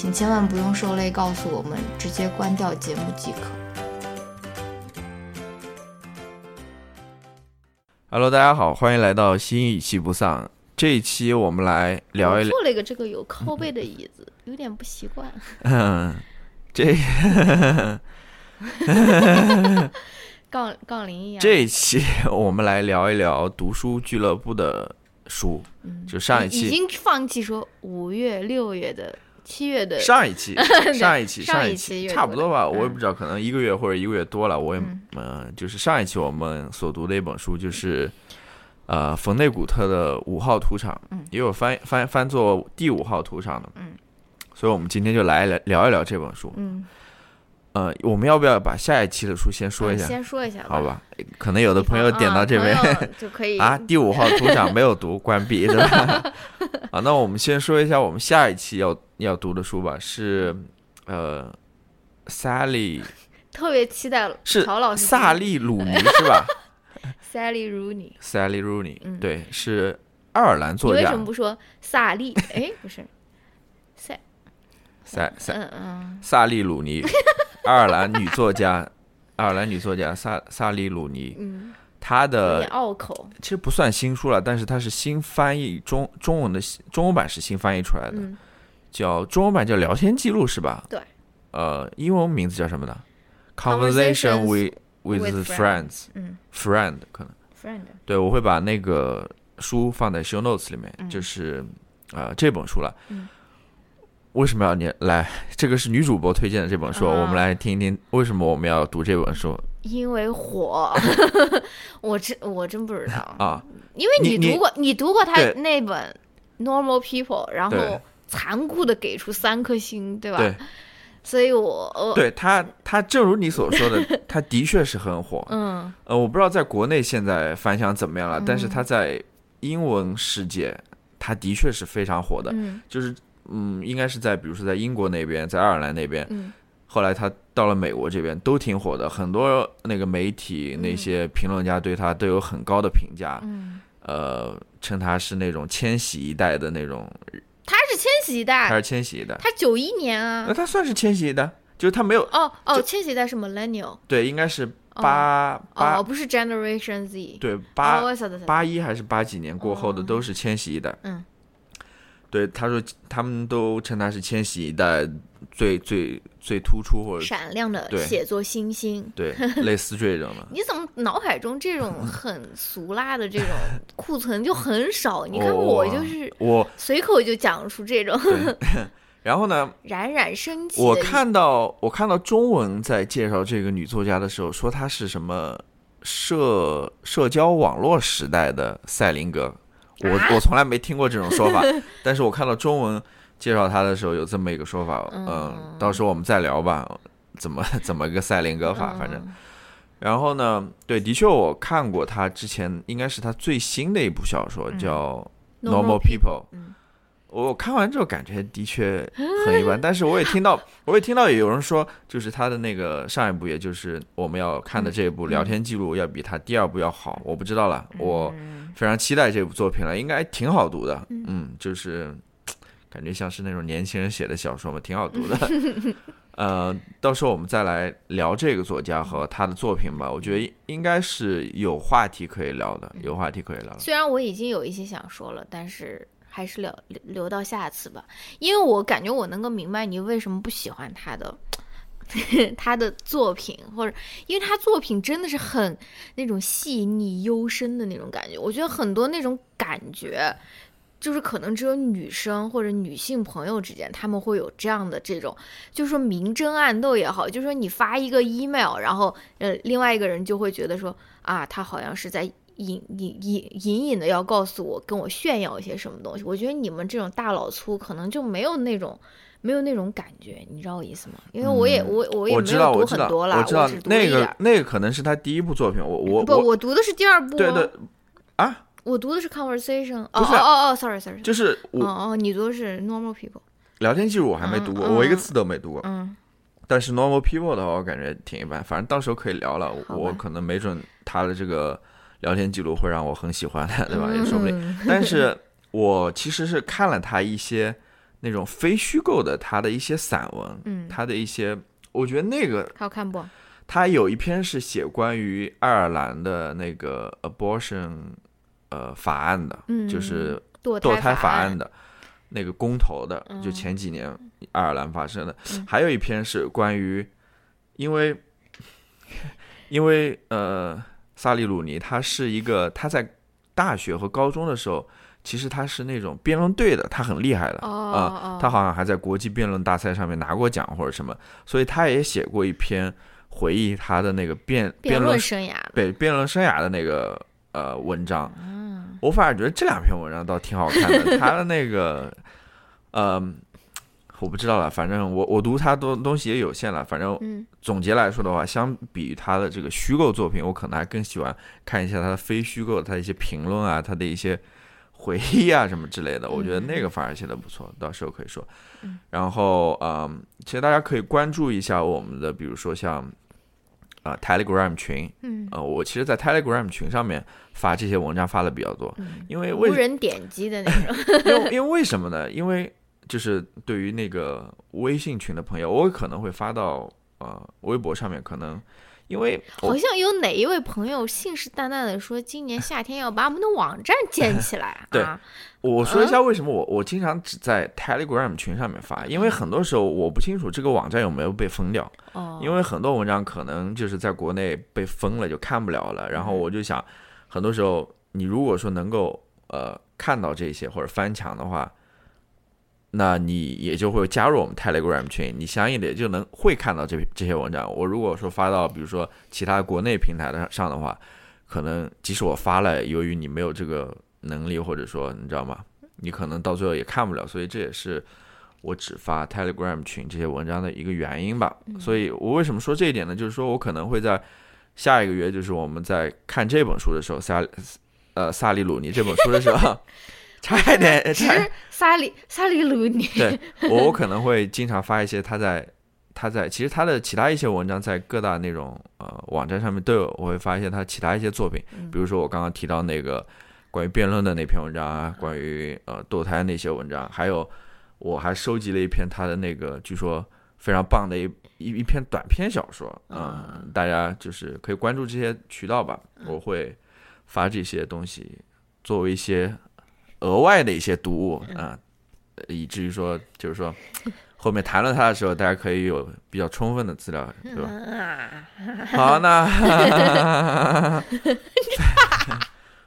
请千万不用受累告诉我们，直接关掉节目即可。Hello，大家好，欢迎来到新一期不丧。这一期我们来聊一聊，坐了一个这个有靠背的椅子，有点不习惯。嗯，这杠杠铃一样。这一期我们来聊一聊读书俱乐部的。书，就上一期已经放弃说五月、六月的、七月的。上一期，上一期，上一期差不多吧，我也不知道，可能一个月或者一个月多了，我也嗯，就是上一期我们所读的一本书，就是呃冯内古特的《五号屠场》，也有翻翻翻作《第五号屠场》的，嗯，所以我们今天就来聊聊一聊这本书，嗯。呃，我们要不要把下一期的书先说一下？先说一下，好吧？可能有的朋友点到这边就可以 啊。第五号图长没有读，关闭，对吧？啊，那我们先说一下我们下一期要要读的书吧，是呃，Sally，特别期待是曹老师萨利鲁尼是吧？Sally Rooney，Sally Rooney，对，是爱尔兰作家。你为什么不说萨利？哎，不是，塞塞塞，萨利鲁尼。爱尔兰女作家，爱尔兰女作家萨萨利鲁尼，嗯，她的拗口，其实不算新书了，但是它是新翻译中中文的中文版是新翻译出来的，叫中文版叫聊天记录是吧？对，呃，英文名字叫什么呢？Conversation with with friends，嗯，friend 可能，friend，对我会把那个书放在 show notes 里面，就是呃这本书了。为什么要你来？这个是女主播推荐的这本书，我们来听一听为什么我们要读这本书。因为火，我真我真不知道啊。因为你读过，你读过他那本《Normal People》，然后残酷的给出三颗星，对吧？对。所以我对他，他正如你所说的，他的确是很火。嗯。呃，我不知道在国内现在反响怎么样了，但是他在英文世界，他的确是非常火的，就是。嗯，应该是在，比如说在英国那边，在爱尔兰那边，后来他到了美国这边都挺火的，很多那个媒体那些评论家对他都有很高的评价，呃，称他是那种千禧一代的那种。他是千禧一代，他是千禧一代，他九一年啊，那他算是千禧一代，就是他没有哦哦，千禧一代是 Millennial，对，应该是八八，哦不是 Generation Z，对八八一还是八几年过后的都是千禧一代，嗯。对，他说他们都称他是千禧一代最最最突出或者闪亮的写作新星，对，类似这种的。你怎么脑海中这种 很俗辣的这种库存就很少？你看我就是我随口就讲出这种。然后呢？冉冉升起。我看到我看到中文在介绍这个女作家的时候，说她是什么社社交网络时代的赛林格。我我从来没听过这种说法，但是我看到中文介绍他的时候有这么一个说法，嗯，到时候我们再聊吧，怎么怎么个赛林格法，反正，然后呢，对，的确我看过他之前应该是他最新的一部小说叫《Normal People》。我看完之后感觉的确很一般，但是我也听到，我也听到有人说，就是他的那个上一部，也就是我们要看的这一部聊天记录，要比他第二部要好。我不知道了，我非常期待这部作品了，应该挺好读的。嗯，就是感觉像是那种年轻人写的小说嘛，挺好读的。呃，到时候我们再来聊这个作家和他的作品吧。我觉得应该是有话题可以聊的，有话题可以聊。虽然我已经有一些想说了，但是。还是留留到下次吧，因为我感觉我能够明白你为什么不喜欢他的 他的作品，或者因为他作品真的是很那种细腻幽深的那种感觉。我觉得很多那种感觉，就是可能只有女生或者女性朋友之间，他们会有这样的这种，就是说明争暗斗也好，就是说你发一个 email，然后呃，另外一个人就会觉得说啊，他好像是在隐隐隐隐隐的要告诉我，跟我炫耀一些什么东西。我觉得你们这种大老粗可能就没有那种。没有那种感觉，你知道我意思吗？因为我也我我也没有读很多了，我知道那个那个可能是他第一部作品，我我不我读的是第二部，对对啊，我读的是 conversation，哦哦哦，sorry sorry，就是哦哦，你读的是 normal people，聊天记录我还没读过，我一个字都没读过，嗯，但是 normal people 的话，我感觉挺一般，反正到时候可以聊了，我可能没准他的这个聊天记录会让我很喜欢的，对吧？也说不定，但是我其实是看了他一些。那种非虚构的，他的一些散文，嗯，他的一些，我觉得那个好看不？他有一篇是写关于爱尔兰的那个 abortion，呃，法案的，嗯，就是堕胎法案的那个公投的，就前几年爱尔兰发生的。还有一篇是关于，因为，因为呃，萨利鲁尼他是一个他在大学和高中的时候。其实他是那种辩论队的，他很厉害的啊，他好像还在国际辩论大赛上面拿过奖或者什么，所以他也写过一篇回忆他的那个辩辩论生涯，对辩论生涯的那个呃文章。嗯我反而觉得这两篇文章倒挺好看的。他的那个呃，我不知道了，反正我我读他东东西也有限了。反正总结来说的话，相比于他的这个虚构作品，我可能还更喜欢看一下他的非虚构，他的一些评论啊，他的一些。回忆啊，什么之类的，我觉得那个反而写的不错，到时候可以说。然后，嗯，其实大家可以关注一下我们的，比如说像啊 Telegram 群，嗯，呃，我其实，在 Telegram 群上面发这些文章发的比较多，因为无人点击的那种。因为因为为什么呢？因为就是对于那个微信群的朋友，我可能会发到呃微博上面，可能。因为好像有哪一位朋友信誓旦旦的说，今年夏天要把我们的网站建起来。对，我说一下为什么我我经常只在 Telegram 群上面发，因为很多时候我不清楚这个网站有没有被封掉。哦，因为很多文章可能就是在国内被封了，就看不了了。然后我就想，很多时候你如果说能够呃看到这些或者翻墙的话。那你也就会加入我们 Telegram 群，你相应的也就能会看到这这些文章。我如果说发到比如说其他国内平台的上的话，可能即使我发了，由于你没有这个能力，或者说你知道吗？你可能到最后也看不了。所以这也是我只发 Telegram 群这些文章的一个原因吧。所以我为什么说这一点呢？就是说我可能会在下一个月，就是我们在看这本书的时候，萨呃萨利鲁尼这本书的时候。差一点，其实萨利萨利鲁尼，对我我可能会经常发一些他在他在其实他的其他一些文章在各大那种呃网站上面都有，我会发一些他其他一些作品，比如说我刚刚提到那个关于辩论的那篇文章啊，关于呃堕胎那些文章，还有我还收集了一篇他的那个据说非常棒的一一一篇短篇小说，嗯，大家就是可以关注这些渠道吧，我会发这些东西作为一些。额外的一些读物啊，以至于说，就是说，后面谈论他的时候，大家可以有比较充分的资料，对吧？好，那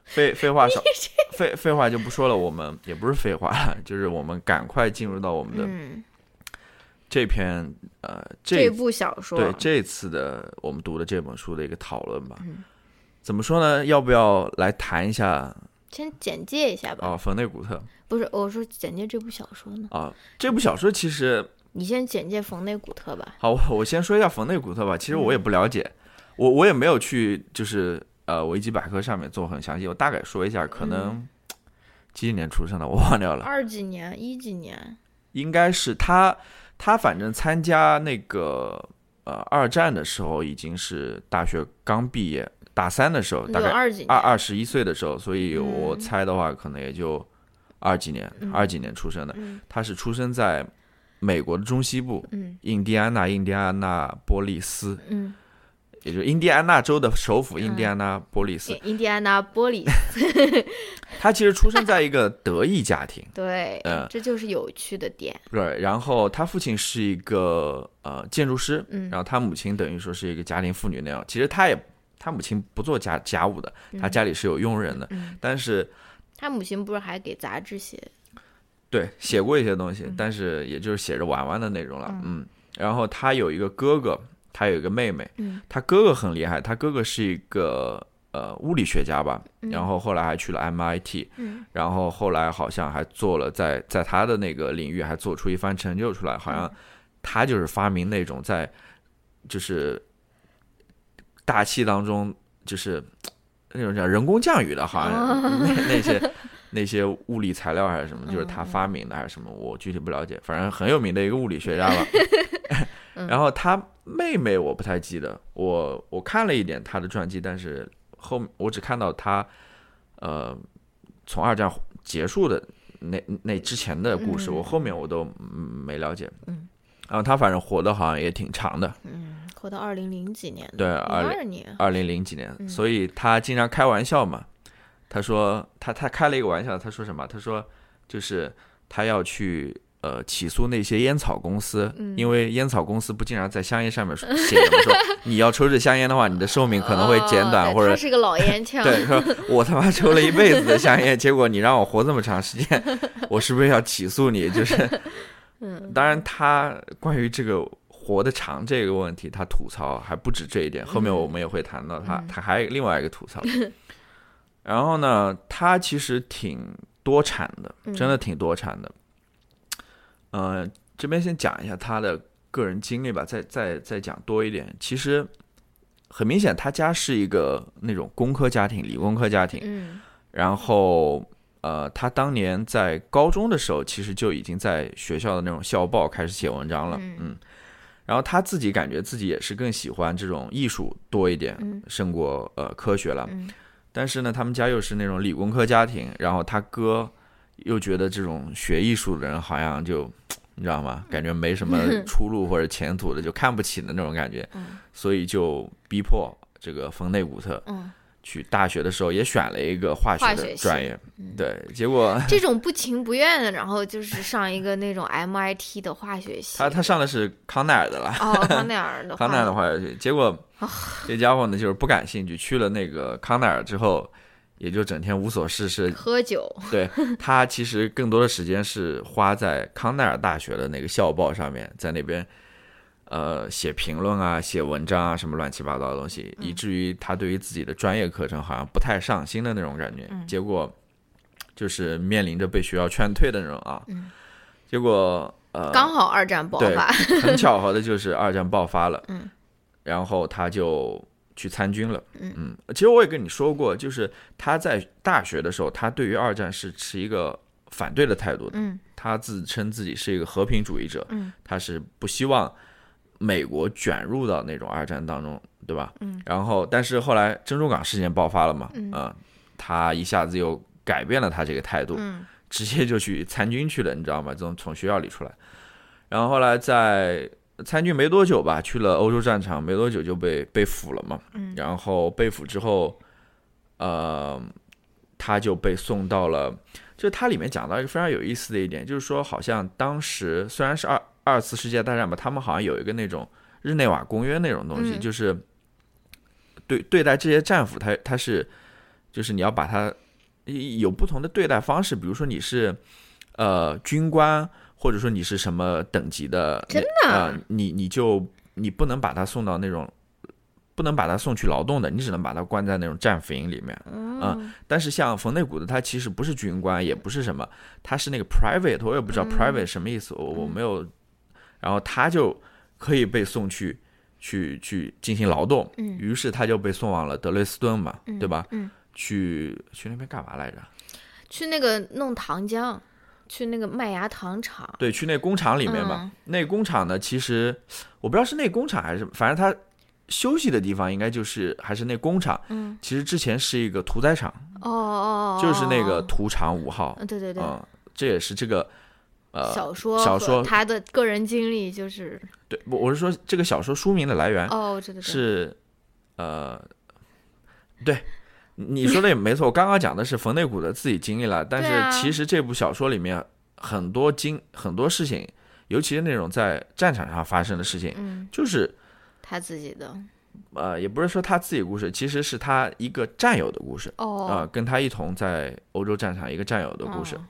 废废话少，废废话就不说了。我们也不是废话了，就是我们赶快进入到我们的这篇呃这部小说，对这次的我们读的这本书的一个讨论吧。怎么说呢？要不要来谈一下？先简介一下吧。哦，冯内古特不是，我说简介这部小说呢。啊，这部小说其实你先简介冯内古特吧。好，我先说一下冯内古特吧。其实我也不了解，我我也没有去就是呃维基百科上面做很详细。我大概说一下，可能几几年出生的我忘掉了。二几年，一几年？应该是他，他反正参加那个呃二战的时候已经是大学刚毕业。大三的时候，大概二二二十一岁的时候，所以我猜的话，可能也就二几年，二几年出生的。他是出生在美国的中西部，嗯印第安纳，印第安纳波利斯。嗯也就是印第安纳州的首府印第安纳波利斯。印第安纳波利斯，他其实出生在一个德裔家庭，对，嗯，这就是有趣的点。对，然后他父亲是一个呃建筑师，嗯，然后他母亲等于说是一个家庭妇女那样。其实他也，他母亲不做家家务的，他家里是有佣人的，但是他母亲不是还给杂志写？对，写过一些东西，但是也就是写着玩玩的那种了，嗯。然后他有一个哥哥，他有一个妹妹，嗯，他哥哥很厉害，他哥哥是一个呃物理学家吧，然后后来还去了 MIT，嗯，然后后来好像还做了在在他的那个领域还做出一番成就出来，好像他就是发明那种在就是大气当中就是那种叫人工降雨的，好像那那些。那些物理材料还是什么，就是他发明的还是什么，我具体不了解。反正很有名的一个物理学家吧。然后他妹妹我不太记得，我我看了一点他的传记，但是后我只看到他，呃，从二战结束的那那之前的故事，我后面我都没了解。嗯。然后他反正活的好像也挺长的。嗯，活到二零零几年。对，二年。二零零几年，所以他经常开玩笑嘛。他说他他开了一个玩笑，他说什么？他说就是他要去呃起诉那些烟草公司，因为烟草公司不经常在香烟上面写什么说 你要抽这香烟的话，你的寿命可能会减短，或者他是个老烟枪。对，说我他妈抽了一辈子的香烟，结果你让我活这么长时间，我是不是要起诉你？就是，嗯，当然他关于这个活得长这个问题，他吐槽还不止这一点，后面我们也会谈到他，他还有另外一个吐槽。然后呢，他其实挺多产的，真的挺多产的。嗯，这边先讲一下他的个人经历吧，再再再讲多一点。其实很明显，他家是一个那种工科家庭，理工科家庭。嗯。然后，呃，他当年在高中的时候，其实就已经在学校的那种校报开始写文章了。嗯。然后他自己感觉自己也是更喜欢这种艺术多一点，胜过呃科学了。嗯。但是呢，他们家又是那种理工科家庭，然后他哥又觉得这种学艺术的人好像就，你知道吗？感觉没什么 出路或者前途的，就看不起的那种感觉，所以就逼迫这个冯内古特。去大学的时候也选了一个化学的专业，对，结果这种不情不愿的，然后就是上一个那种 MIT 的化学系。他他上的是康奈尔的了，哦，康奈尔的 康奈尔的化学系。结果 这家伙呢就是不感兴趣，去了那个康奈尔之后，也就整天无所事事喝酒。对他其实更多的时间是花在康奈尔大学的那个校报上面，在那边。呃，写评论啊，写文章啊，什么乱七八糟的东西，以至于他对于自己的专业课程好像不太上心的那种感觉。结果就是面临着被学校劝退的那种啊。结果呃，刚好二战爆发，很巧合的就是二战爆发了。嗯，然后他就去参军了。嗯，其实我也跟你说过，就是他在大学的时候，他对于二战是持一个反对的态度的。嗯，他自称自己是一个和平主义者。嗯，他是不希望。美国卷入到那种二战当中，对吧？嗯。然后，但是后来珍珠港事件爆发了嘛？嗯。啊，他一下子又改变了他这个态度，嗯，直接就去参军去了，你知道吗？从从学校里出来，然后后来在参军没多久吧，去了欧洲战场，没多久就被被俘了嘛。嗯。然后被俘之后，呃，他就被送到了，就它里面讲到一个非常有意思的一点，就是说，好像当时虽然是二。二次世界大战吧，他们好像有一个那种日内瓦公约那种东西，就是对对待这些战俘，他他是就是你要把他有不同的对待方式，比如说你是呃军官，或者说你是什么等级的，真的，你你就你不能把他送到那种不能把他送去劳动的，你只能把他关在那种战俘营里面，嗯，但是像冯内古的他其实不是军官，也不是什么，他是那个 private，我也不知道 private 什么意思，我我没有。然后他就可以被送去，去去进行劳动。嗯。于是他就被送往了德累斯顿嘛，对吧？嗯。去去那边干嘛来着？去那个弄糖浆，去那个麦芽糖厂。对，去那工厂里面嘛。那工厂呢，其实我不知道是那工厂还是，反正他休息的地方应该就是还是那工厂。嗯。其实之前是一个屠宰场。哦哦哦。就是那个屠场五号。对对对。嗯，这也是这个。呃，小说，小说，他的个人经历就是对，我我是说这个小说书名的来源哦，知道是呃，对，你说的也没错。我刚刚讲的是冯内古的自己经历了，但是其实这部小说里面很多经很多事情，尤其是那种在战场上发生的事情，嗯，就是他自己的呃，也不是说他自己故事，其实是他一个战友的故事。哦啊、跟他一同在欧洲战场一个战友的故事，哦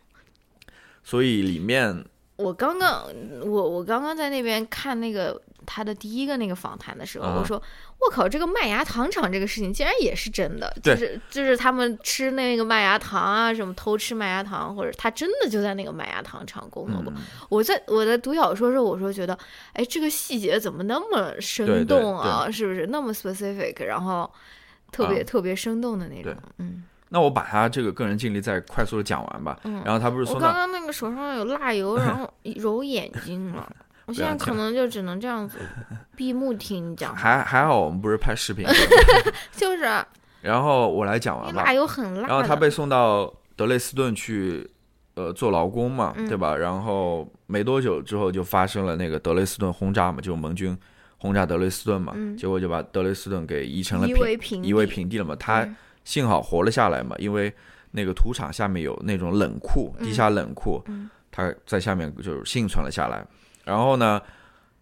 所以里面我刚刚我我刚刚在那边看那个他的第一个那个访谈的时候，嗯我说我靠，这个麦芽糖厂这个事情竟然也是真的，就是就是他们吃那个麦芽糖啊，什么偷吃麦芽糖，或者他真的就在那个麦芽糖厂工作过。嗯。我在我在读小说的时候，我说觉得，哎，这个细节怎么那么对生对动啊？是不是？那么 specific，然后特别、啊。特别生动的那种？嗯那我把他这个个人经历再快速的讲完吧。嗯。然后他不是我刚刚那个手上有蜡油，然后揉眼睛了。我现在可能就只能这样子 闭目听你讲，还还好我们不是拍视频，就是然后我来讲完吧蜡。油很辣。然后他被送到德累斯顿去，呃，做劳工嘛，嗯对吧？然后没多久之后就发生了那个德累斯顿轰炸嘛，就盟军轰炸德累斯顿嘛，嗯结果就把德累斯顿给夷成了夷为平地，夷为平地了嘛。他嗯幸好活了下来嘛，因为那个土场下面有那种冷库，地下冷库，嗯。他在下面就是幸存了下来。然后呢，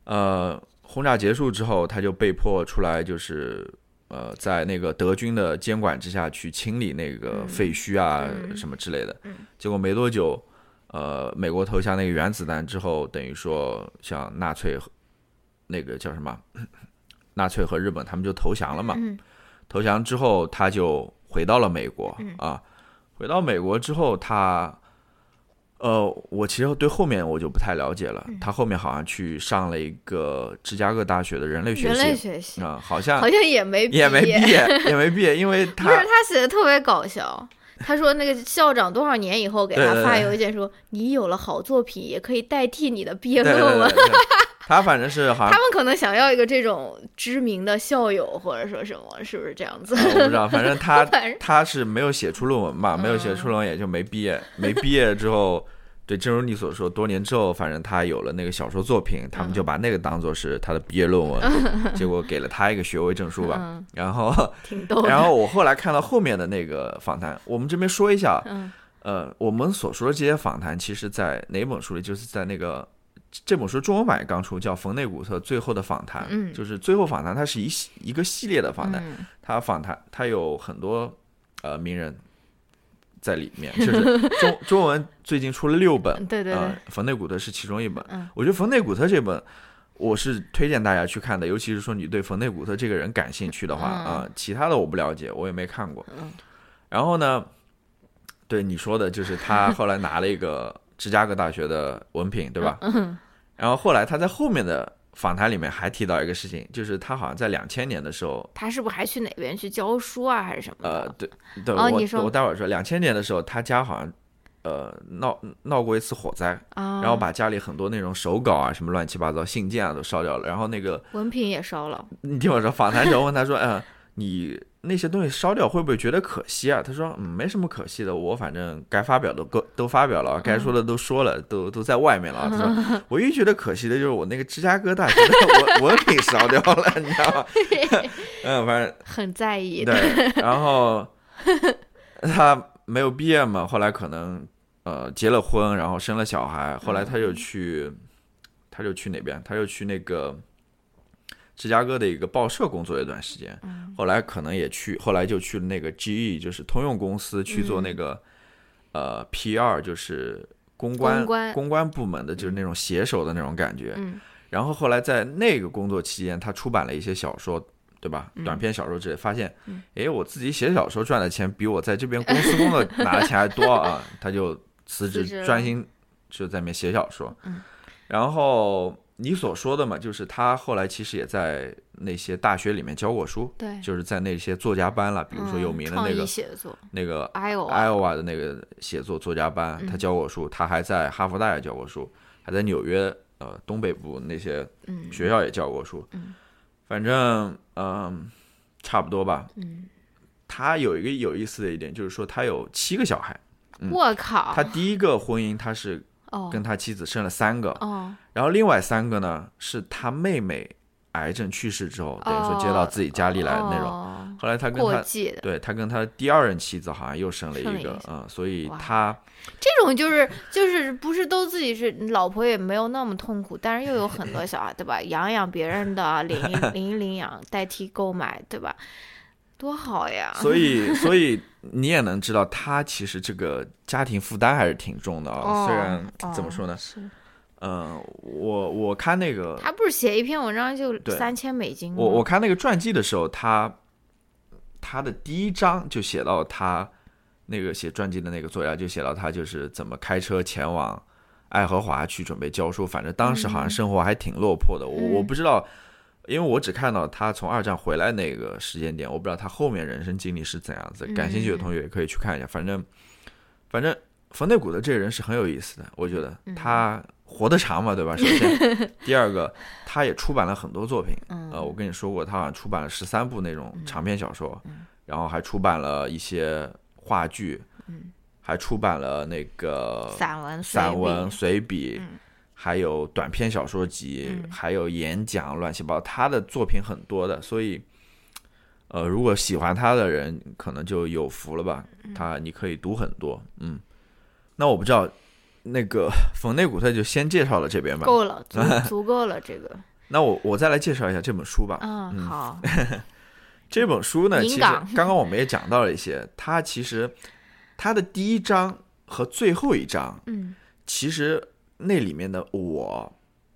呃，轰炸结束之后，他就被迫出来，就是呃，在那个德军的监管之下去清理那个嗯。废墟啊、嗯。什么之类的。嗯。结果没多久，呃，美国投下那个原子弹之后，等于说像纳粹和那个叫什么，纳粹和日本他们就投降了嘛。嗯投降之后，他就回到了美国、嗯啊。回到美国之后，他，呃，我其实对后面我就不太了解了。嗯他后面好像去上了一个芝加哥大学的人类学人类系学系啊、好像好像也没也没毕业。也没毕业，因为 他不是他他写的特别搞笑。他说那个校长多少年以后给他发对对对邮件说，你有了好作品也可以代替你的毕业论文。他反正是好像他们可能想要一个这种知名的校友，或者说什么，是不是这样子？呃我不知道，反正他 他是没有写出论文吧，没有写出论文也就没毕业，没毕业之后，对，正如你所说，多年之后，反正他有了那个小说作品，他们就把那个当做是他的毕业论文，结果给了他一个学位证书吧。嗯，然后，挺逗。然后我后来看到后面的那个访谈，我们这边说一下，嗯呃，我们所说的这些访谈，其实在哪本书里？就是在那个这本书中文版也刚出，叫《冯内古特最后的访谈》，嗯就是最后访谈，它是一系一个系列的访谈。嗯他访谈，它有很多呃名人在里面，就是中中文最近出了六本，对对对呃，冯内古特是其中一本。嗯我觉得冯内古特这本。我是推荐大家去看的，尤其是说你对冯内古特这个人感兴趣的话嗯啊、其他的我不了解，我也没看过。嗯然后呢，对你说的，就是他后来拿了一个芝加哥大学的文凭，对吧？嗯然后后来他在后面的访谈里面还提到一个事情，就是他好像在两千年的时候，他是不是还去哪边去教书啊，还是什么？呃，对对，我我待会儿说，两千年的时候，他家好像呃闹闹过一次火灾，啊，然后把家里很多那种手稿啊、什么乱七八糟信件啊都烧掉了。然后那个文凭也烧了。你听我说，访谈时候问他说：“嗯、你那些东西烧掉会不会觉得可惜啊？”他说：“嗯，没什么可惜的，我反正该发表的都都发表了，该说的都说了，都都在外面了。”他说：“唯一觉得可惜的就是我那个芝加哥大学的文文凭烧掉了，你知道吗？” 嗯，反正很在意。对，然后他没有毕业嘛，后来可能呃结了婚，然后生了小孩，后来他就去，他就去哪边？他就去那个芝加哥的一个报社工作了一段时间，后来可能也去，后来就去了那个 GE，就是通用公司去做那个、呃 PR，就是公关公关部门的，就是那种写手的那种感觉。嗯然后后来在那个工作期间，他出版了一些小说，对吧？短篇小说之类，发现，诶，我自己写小说赚的钱比我在这边公司工作拿的钱还多啊！他就辞职专心就在那边写小说。嗯然后你所说的嘛，就是他后来其实也在那些大学里面教过书，对，就是在那些作家班了，比如说有名的那个、写作那个艾欧艾奥瓦的那个写作作家班，嗯他教过书，他还在哈佛大学教过书，还在纽约呃东北部那些嗯学校也教过书，嗯反正嗯、差不多吧。嗯，他有一个有意思的一点，就是说他有七个小孩，嗯我靠，他第一个婚姻他是哦跟他妻子生了三个，哦然后另外三个呢是他妹妹癌症去世之后，等于说接到自己家里来的那种。哦后来他跟他对他跟他第二任妻子好像又生了一个，一嗯，所以他这种就是就是不是都自己是老婆也没有那么痛苦，但是又有很多小孩，对吧？养养别人的，领一 领一领养，代替购买，对吧？多好呀！所以所以你也能知道，他其实这个家庭负担还是挺重的啊。哦虽然哦怎么说呢，是嗯，我我看那个他不是写一篇文章就三千美金吗？我我看那个传记的时候，他他的第一章就写到他那个写传记的那个作家就写到他就是怎么开车前往爱荷华去准备教书，反正当时好像生活还挺落魄的。我我嗯不知道，因为我只看到他从二战回来那个时间点，我不知道他后面人生经历是怎样子。感兴趣的同学也可以去看一下，反正反正冯内古的这个人是很有意思的，我觉得他活得长嘛，对吧？首先，第二个他也出版了很多作品。嗯呃，我跟你说过，他好像出版了十三部那种长篇小说，然后还出版了一些话剧，还出版了那个散文、散文、随随笔，还有短篇小说集，还有演讲，乱七八糟，他的作品很多的，所以。呃，如果喜欢他的人，可能就有福了吧。他你可以读很多，嗯。那我不知道，那个冯内古特就先介绍了这边吧。够了，足 足够了，这个。那我我再来介绍一下这本书吧。嗯，好，这本书呢，其实刚刚我们也讲到了一些，它其实它的第一章和最后一章，嗯，其实那里面的我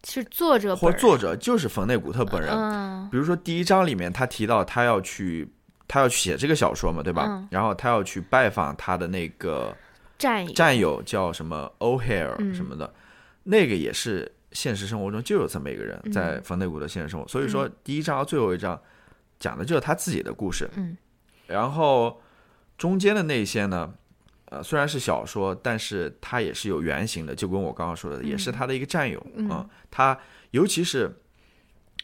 是作者或作者就是冯内古特本人。嗯比如说第一章里面，他提到他要去，他要去写这个小说嘛，对吧？嗯然后他要去拜访他的那个战友，战友，叫什么 O'Hare 嗯什么的，那个也是现实生活中就有这么一个人，嗯在冯内古的现实生活。所以说，第一章和最后一章讲的就是他自己的故事。嗯然后中间的那些呢，呃，虽然是小说，但是它也是有原型的，就跟我刚刚说的，也是他的一个战友嗯。啊、他尤其是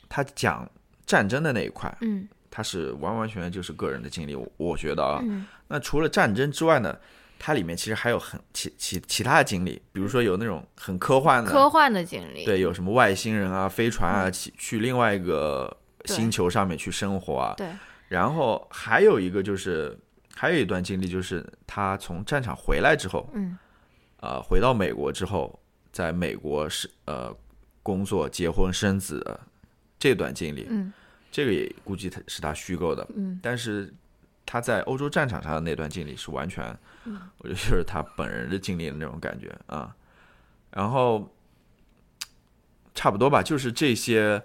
他讲战争的那一块，嗯。他是完完全全就是个人的经历，我我觉得啊。嗯。那除了战争之外呢，它里面其实还有很其其其他的经历，比如说有那种很科幻的，科幻的经历，对，有什么外星人啊、飞船啊，去去另外一个星球上面去生活啊。对，然后还有一个就是，还有一段经历，就是他从战场回来之后，嗯。呃，回到美国之后，在美国是呃工作、结婚、生子这段经历，嗯。这个也估计他是他虚构的，嗯。但是他在欧洲战场上的那段经历是完全，嗯。我觉得就是他本人的经历的那种感觉啊。然后差不多吧，就是这些，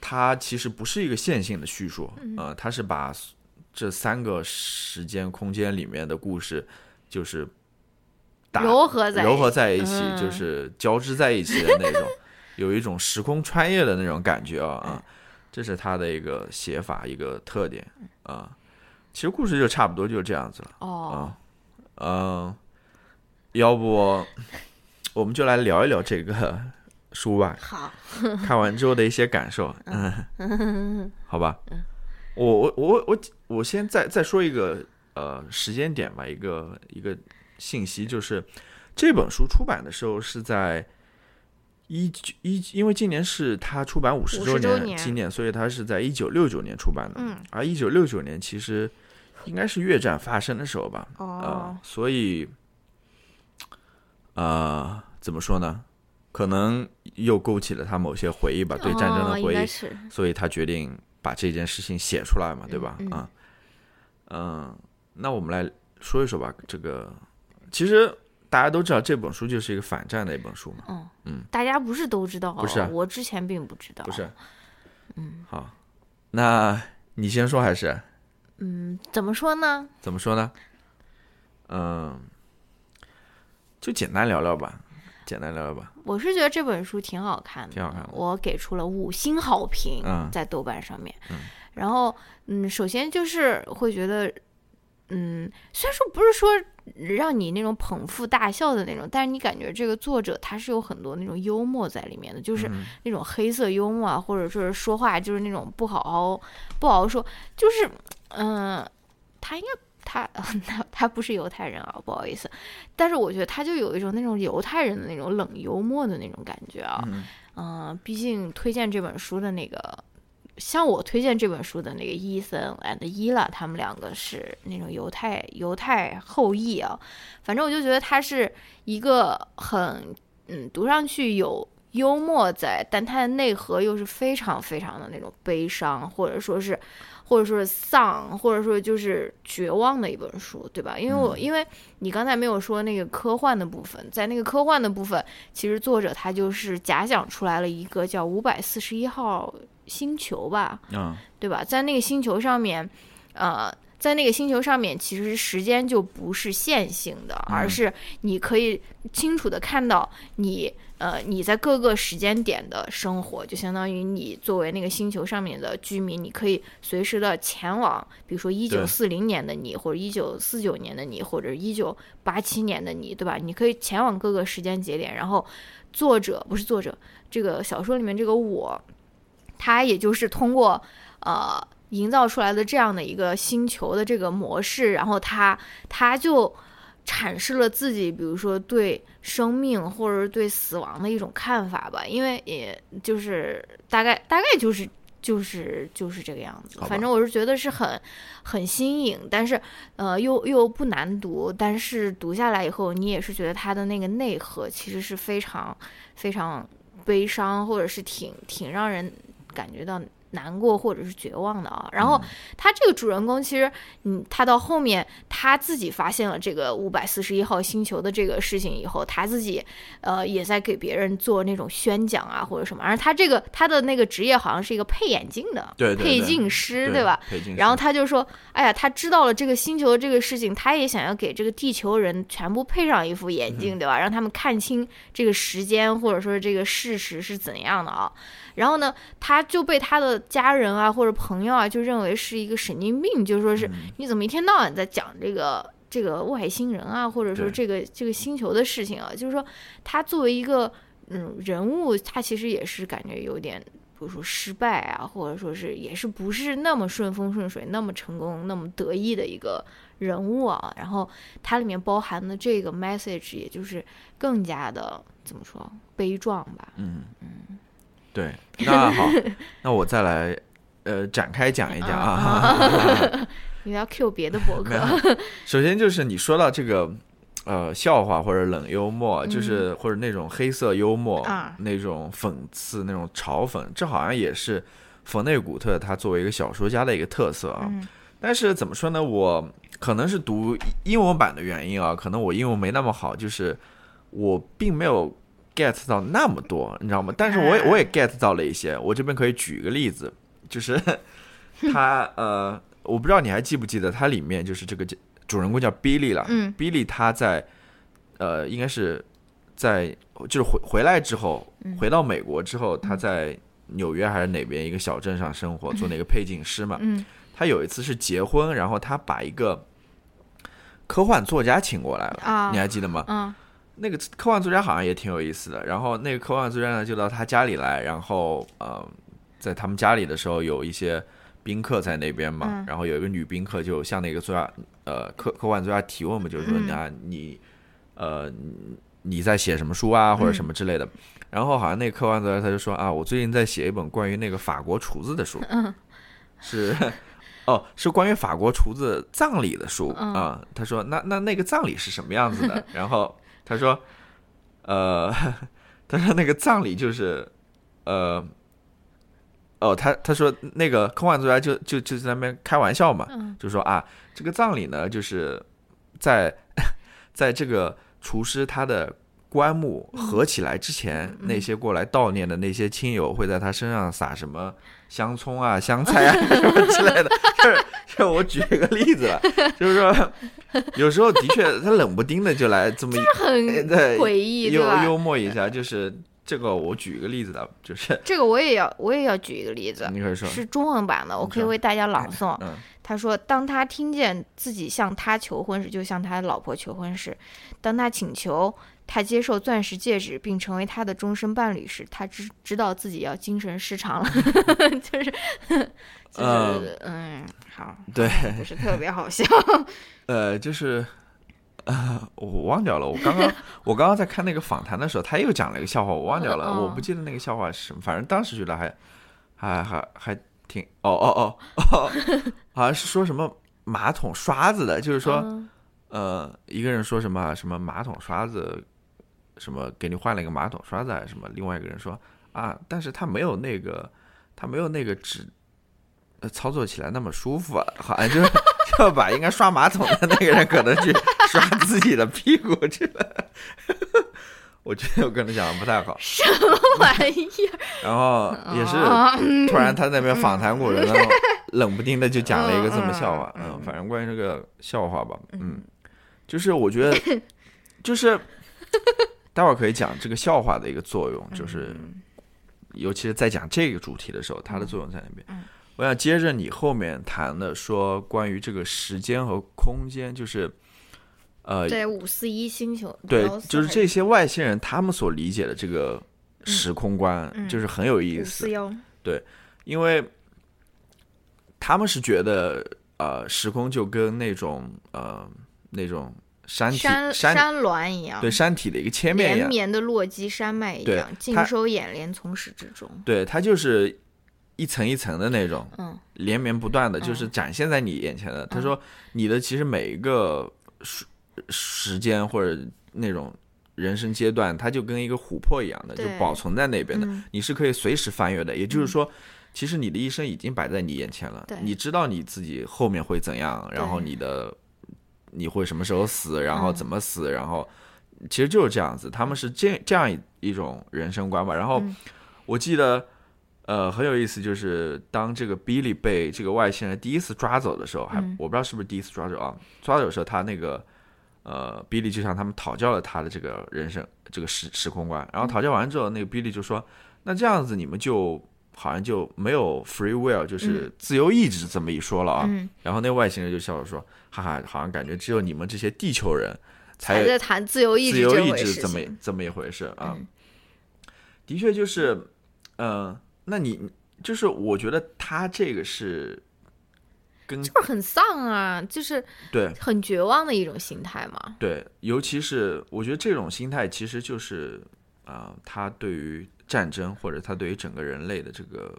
它其实不是一个线性的叙述，嗯。呃，它是把这三个时间空间里面的故事，就是打糅合在糅合在一起，嗯。就是交织在一起的那种，有一种时空穿越的那种感觉啊啊，这是他的一个写法，一个特点啊。其实故事就差不多就这样子了哦啊，嗯，要不我们就来聊一聊这个书吧，好，看完之后的一些感受，嗯，好吧，我我我我我先再再说一个呃时间点吧，一个一个信息，就是这本书出版的时候是在一九一，因为今年是他出版五十50周年纪念，所以他是在一九六九年出版的，嗯，而一九六九年其实应该是越战发生的时候吧，啊、哦，所以，呃，怎么说呢？可能又勾起了他某些回忆吧，对战争的回忆，所以他决定把这件事情写出来嘛，对吧？嗯啊，嗯，那我们来说一说吧。这个其实大家都知道，这本书就是一个反战的一本书嘛，嗯大家不是都知道，不是啊我之前并不知道，不是？嗯，好，那你先说还是嗯，怎么说呢？怎么说呢？嗯，就简单聊聊吧，简单聊聊吧。我是觉得这本书挺好看的，挺好看的我给出了五星好评，嗯在豆瓣上面。然后，嗯，首先就是会觉得，嗯，虽然说不是说让你那种捧腹大笑的那种，但是你感觉这个作者他是有很多那种幽默在里面的，就是嗯那种黑色幽默啊，或者说是说话就是那种不好好不好好说，就是，嗯、他应该。他他 他不是犹太人啊，不好意思，但是我觉得他就有一种那种犹太人的那种冷幽默的那种感觉啊，嗯嗯、毕竟推荐这本书的那个像我推荐这本书的那个伊森 and 伊拉，他们两个是那种犹太犹太后裔啊。反正我就觉得他是一个很嗯，读上去有幽默在，但它的内核又是非常非常的那种悲伤，或者说是。或者说是丧，或者说就是绝望的一本书，对吧？因为我因为你刚才没有说那个科幻的部分，在那个科幻的部分，其实作者他就是假想出来了一个叫五百四十一号星球吧，嗯，对吧？在那个星球上面，呃，在那个星球上面，其实时间就不是线性的，而是你可以清楚的看到你。呃，你在各个时间点的生活，就相当于你作为那个星球上面的居民，你可以随时的前往，比如说一九四零年的你，或者一九四九年的你，或者一九八七年的你，对吧？你可以前往各个时间节点。然后，作者不是作者，这个小说里面这个我，他也就是通过呃营造出来的这样的一个星球的这个模式，然后他他就。阐释了自己，比如说对生命或者对死亡的一种看法吧，因为也就是大概大概就是就是就是这个样子。反正我是觉得是很很新颖，但是呃又又不难读，但是读下来以后，你也是觉得它的那个内核其实是非常非常悲伤，或者是挺挺让人感觉到。难过或者是绝望的啊，然后他这个主人公其实，嗯，他到后面他自己发现了这个五百四十一号星球的这个事情以后，他自己呃也在给别人做那种宣讲啊或者什么，而他这个他的那个职业好像是一个配眼镜的，对配镜师对吧？配镜然后他就说，哎呀，他知道了这个星球的这个事情，他也想要给这个地球人全部配上一副眼镜，对吧？让他们看清这个时间或者说这个事实是怎样的啊。然后呢，他就被他的家人啊或者朋友啊就认为是一个神经病，就说是你怎么一天到晚在讲这个这个外星人啊，或者说这个这个星球的事情啊？就是说他作为一个嗯人物，他其实也是感觉有点，比如说失败啊，或者说是也是不是那么顺风顺水、那么成功、那么得意的一个人物啊。然后它里面包含的这个 message，也就是更加的怎么说悲壮吧？嗯嗯。对，那好，那我再来，呃，展开讲一讲啊。你要 Q 别的博客。首先就是你说到这个，呃，笑话或者冷幽默，就是或者那种黑色幽默，那种讽刺、那种嘲讽，这好像也是冯内古特他作为一个小说家的一个特色啊。但是怎么说呢？我可能是读英文版的原因啊，可能我英文没那么好，就是我并没有。Get 到那么多，你知道吗？但是我也我也 get 到了一些。我这边可以举一个例子，就是 他呃，我不知道你还记不记得，它里面就是这个主人公叫 Billy 了。嗯，Billy 他在呃，应该是在就是回回来之后，回到美国之后，他在纽约还是哪边一个小镇上生活，做那个配镜师嘛。嗯，他有一次是结婚，然后他把一个科幻作家请过来了。啊，你还记得吗？嗯。那个科幻作家好像也挺有意思的，然后那个科幻作家呢就到他家里来，然后呃，在他们家里的时候有一些宾客在那边嘛，然后有一个女宾客就向那个作家呃科科幻作家提问嘛，就是说啊你呃你在写什么书啊或者什么之类的，然后好像那个科幻作家他就说啊我最近在写一本关于那个法国厨子的书，是哦是关于法国厨子葬礼的书啊，他说那那那个葬礼是什么样子的，然后。他说：“呃，他说那个葬礼就是，呃，哦，他他说那个科幻作家就就就在那边开玩笑嘛，就说啊，这个葬礼呢，就是在 在这个厨师他的棺木合起来之前，那些过来悼念的那些亲友会在他身上撒什么。”香葱啊，香菜啊，什么之类的，就是就我举一个例子了，就是说，有时候的确他冷不丁的就来这么，很诡异，幽幽默一下，就是这个我举一个例子的，就是这个我也要我也要举一个例子，你可以说，是中文版的，我可以为大家朗诵。他说，当他听见自己向他求婚时，就向他老婆求婚时，当他请求。他接受钻石戒指并成为他的终身伴侣时，他知知道自己要精神失常了，就是，就是嗯，好，对，不是特别好笑。呃，就是，呃，我忘掉了。我刚刚我刚刚在看那个访谈的时候，他又讲了一个笑话，我忘掉了，我不记得那个笑话是什么。反正当时觉得还还还还听哦哦哦哦，好像是说什么马桶刷子的，就是说。嗯呃，一个人说什么什么马桶刷子，什么给你换了一个马桶刷子还是什么？另外一个人说啊，但是他没有那个，他没有那个纸，呃，操作起来那么舒服啊，好像就是 要把应该刷马桶的那个人可能去刷自己的屁股去了。我觉得我可能讲的不太好，什么玩意儿？然后也是啊突然他那边访谈过人，然后冷不丁的就讲了一个这么笑话，嗯反正关于这个笑话吧，嗯，就是我觉得，就是待会儿可以讲这个笑话的一个作用，就是嗯尤其是在讲这个主题的时候，它的作用在那边嗯。我想接着你后面谈的说关于这个时间和空间，就是呃，对五四一星球，对就是这些外星人他们所理解的这个时空观，嗯就是很有意五思四。幺，因为他们是觉得呃，时空就跟那种呃那种山体山山山峦一样，对山体的一个切面一样，连绵的落基山脉一样，尽收眼帘，从始至终。对，它就是一层一层的那种，嗯连绵不断的，就是展现在你眼前的。他说你的其实每一个时时间或者那种人生阶段，它就跟一个琥珀一样的，就保存在那边的，嗯你是可以随时翻阅的。也就是说。其实你的一生已经摆在你眼前了对，你知道你自己后面会怎样，然后你的你会什么时候死，然后嗯怎么死，然后其实就是这样子，他们是这这样一一种人生观吧。然后嗯我记得，呃，很有意思，就是当这个 Billy 被这个外星人第一次抓走的时候，还嗯我不知道是不是第一次抓走啊，抓走的时候他那个呃 Billy 就向他们讨教了他的这个人生这个时时空观，然后讨教完之后，那个 Billy 就说，那这样子你们就。好像就没有 free will，就是自由意志这么一说了啊。嗯，然后那外星人就笑着说：“哈哈，好像感觉只有你们这些地球人才还在谈自由意志自由意志这回志这么事情。这么一回事啊。嗯的确就是，嗯、那你就是我觉得他这个是跟就是很丧啊，就是对很绝望的一种心态嘛。对，尤其是我觉得这种心态其实就是啊、他对于战争或者他对于整个人类的这个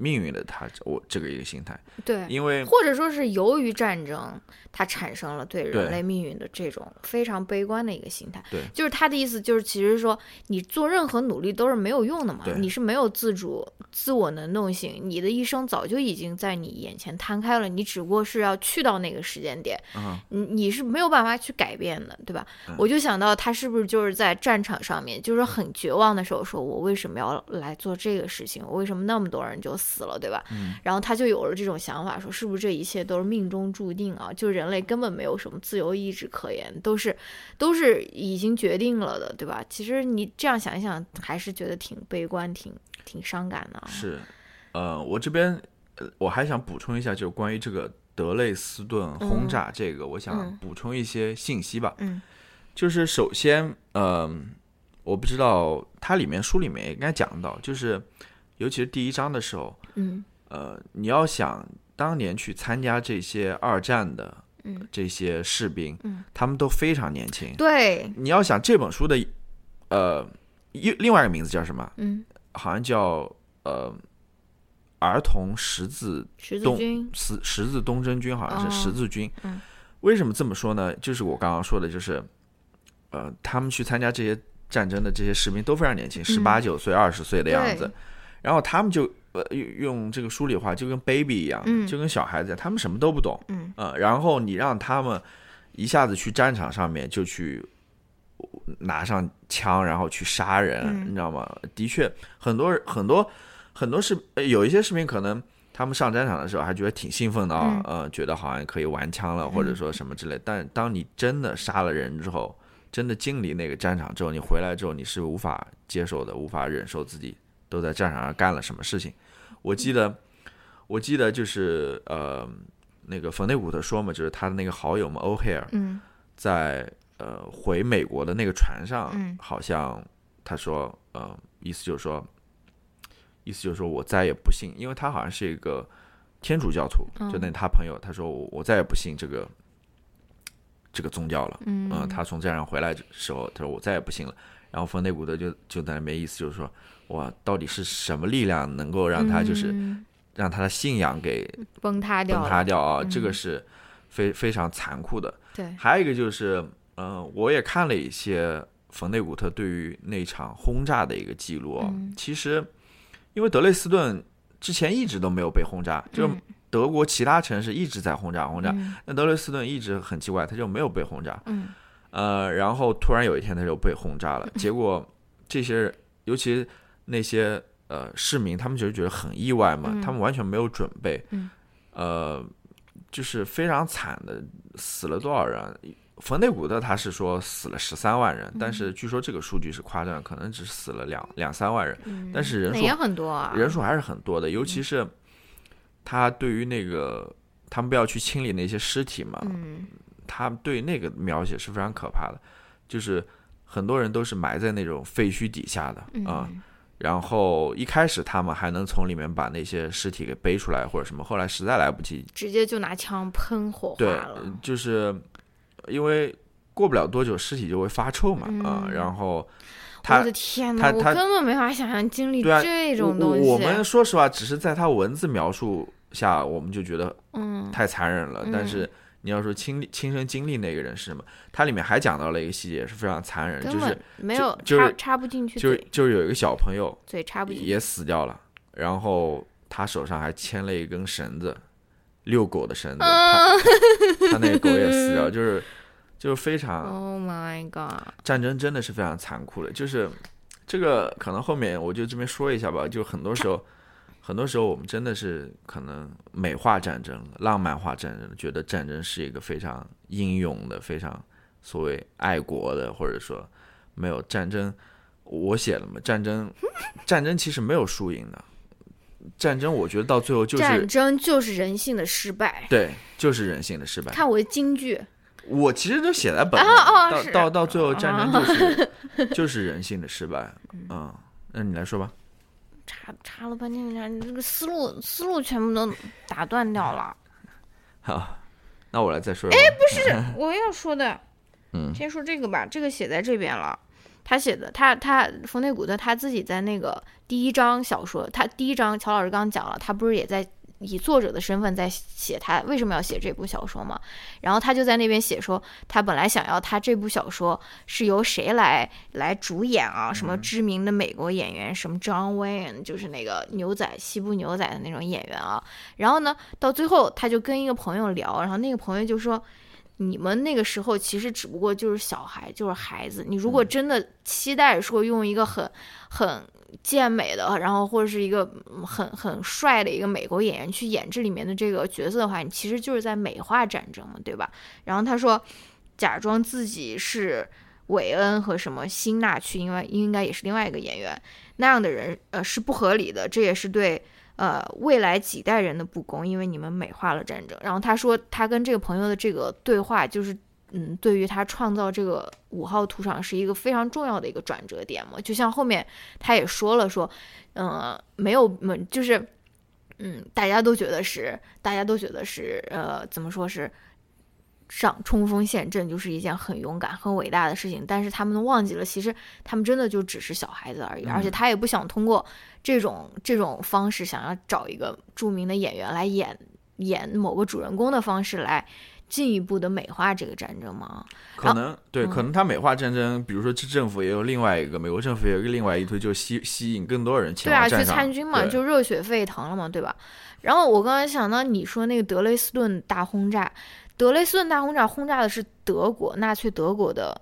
命运的他我这个一个心态，对，因为或者说是由于战争，他产生了对对人类命运的这种非常悲观的一个心态。对就是他的意思，就是其实说你做任何努力都是没有用的嘛，你是没有自主、自我能动性，你的一生早就已经在你眼前摊开了，你只不过是要去到那个时间点，嗯你你是没有办法去改变的，对吧？嗯我就想到他是不是就是在战场上面，就是很绝望的时候，说我为什么要来做这个事情？我为什么那么多人就死了，对吧？嗯然后他就有了这种想法，说是不是这一切都是命中注定啊？就人类根本没有什么自由意志可言，都是都是已经决定了的，对吧？其实你这样想一想，还是觉得挺悲观、挺挺伤感的啊。是，呃，我这边呃我还想补充一下，就是关于这个德累斯顿轰炸这个，我想嗯补充一些信息吧。嗯就是首先，嗯、我不知道它里面书里面也应该讲到，就是尤其是第一章的时候，嗯呃，你要想当年去参加这些二战的嗯这些士兵，嗯他们都非常年轻。对，你要想这本书的，呃，一另外一个名字叫什么？嗯，好像叫呃儿童十字十字东军，十十字东征军，好像哦是十字军。嗯为什么这么说呢？就是我刚刚说的，就是呃，他们去参加这些战争的这些士兵都非常年轻，十八九岁、二十岁的样子。然后他们就呃用用这个书里话，就跟 baby 一样，嗯就跟小孩子一样，他们什么都不懂。嗯呃，然后你让他们一下子去战场上面就去拿上枪，然后去杀人，嗯你知道吗？的确，很多很多很多士，呃有一些视频可能他们上战场的时候还觉得挺兴奋的啊，呃，觉得好像可以玩枪了，或者说什么之类。但当你真的杀了人之后，真的经历那个战场之后，你回来之后你是无法接受的，无法忍受自己都在战场上干了什么事情。我记得，我记得就是呃，那个冯内古特说嘛，就是他的那个好友嘛欧黑尔，嗯在呃回美国的那个船上，嗯好像他说呃，意思就是说，意思就是说我再也不信，因为他好像是一个天主教徒，嗯就那他朋友他说我我再也不信这个这个宗教了，嗯呃他从战场回来的时候，他说我再也不信了。然后冯内古德就就在那边意思就是说，哇，到底是什么力量能够让他就是嗯。让他的信仰给崩塌掉崩。塌掉啊，这个嗯是非非常残酷的。对，还有一个就是，嗯、我也看了一些冯内古特对于那场轰炸的一个记录其实，因为德累斯顿之前一直都没有被轰炸，就德国其他城市一直在轰炸轰炸，嗯。那德累斯顿一直很奇怪，他就没有被轰炸。嗯。呃，然后突然有一天他就被轰炸了，结果这些人，尤其那些呃市民，他们就觉得很意外嘛，嗯。他们完全没有准备，嗯。呃，就是非常惨的，死了多少人？冯内古特他是说死了十三万人，但是据说这个数据是夸张，可能只死了两两三万人，嗯，但是人数也很多啊，人数还是很多的，尤嗯。其是他对于那个他们不要去清理那些尸体嘛，嗯。他对那个描写是非常可怕的，就是很多人都是埋在那种废墟底下的啊、嗯然后一开始他们还能从里面把那些尸体给背出来或者什么，后来实在来不及，直接就拿枪喷火化对了。，就是因为过不了多久尸体就会发臭嘛啊、嗯然后我的天呐，我根本没法想象经历这种东西。我们说实话，只是在他文字描述下，我们就觉得嗯太残忍了。嗯但是你要说亲历亲身经历那个人是什么，它里面还讲到了一个细节是非常残忍，就是没有插就是插不进去就是，就是有一个小朋友嘴插不进去。也死掉了，然后他手上还牵了一根绳子，遛狗的绳子，他他那个狗也死掉，就是就是非常 Oh my god！战争真的是非常残酷的，就是这个可能后面我就这边说一下吧，就很多时候，很多时候我们真的是可能美化战争、浪漫化战争，觉得战争是一个非常英勇的、非常所谓爱国的，或者说没有战争。我写了嘛，战争，战争其实没有输赢的，战争我觉得到最后就是战争就是人性的失败。对，就是人性的失败。看我的京剧，我其实都写在本啊上，到哦是到到最后战争就是 就是人性的失败，嗯，那你来说吧。插插了半天，你这个思路思路全部都打断掉了。好，那我来再说一说。不是我要说的，嗯先说这个吧，这个写在这边了。他写的，他他冯内古特他自己在那个第一章小说，他第一章乔老师刚刚讲了，他不是也在以作者的身份在写他为什么要写这部小说嘛？然后他就在那边写说，他本来想要他这部小说是由谁来来主演啊？什么知名的美国演员，什么 John Wayne，就是那个牛仔西部牛仔的那种演员啊。然后呢，到最后他就跟一个朋友聊，然后那个朋友就说。你们那个时候其实只不过就是小孩，就是孩子。你如果真的期待说用一个很很健美的，然后或者是一个很很帅的一个美国演员去演这里面的这个角色的话，你其实就是在美化战争嘛，对吧？然后他说，假装自己是韦恩和什么辛纳去，因为应该也是另外一个演员，那样的人呃是不合理的，这也是对呃未来几代人的不公，因为你们美化了战争。然后他说他跟这个朋友的这个对话就是。嗯，对于他创造这个五号图场是一个非常重要的一个转折点嘛，就像后面他也说了说，嗯、没有，嗯，就是，嗯，大家都觉得是，大家都觉得是，呃，怎么说是上冲锋陷阵就是一件很勇敢、很伟大的事情，但是他们都忘记了，其实他们真的就只是小孩子而已，而且他也不想通过这种这种方式，想要找一个著名的演员来演演某个主人公的方式来进一步的美化这个战争吗。可能对，嗯可能他美化战争，比如说这政府也有另外一个，美国政府也有另外一推，就吸吸引更多人前对啊，去。参军嘛，就热血沸腾了嘛，对吧？然后我刚才想到你说那个德累斯顿大轰炸，德累斯顿大轰炸轰炸的是德国纳粹德国的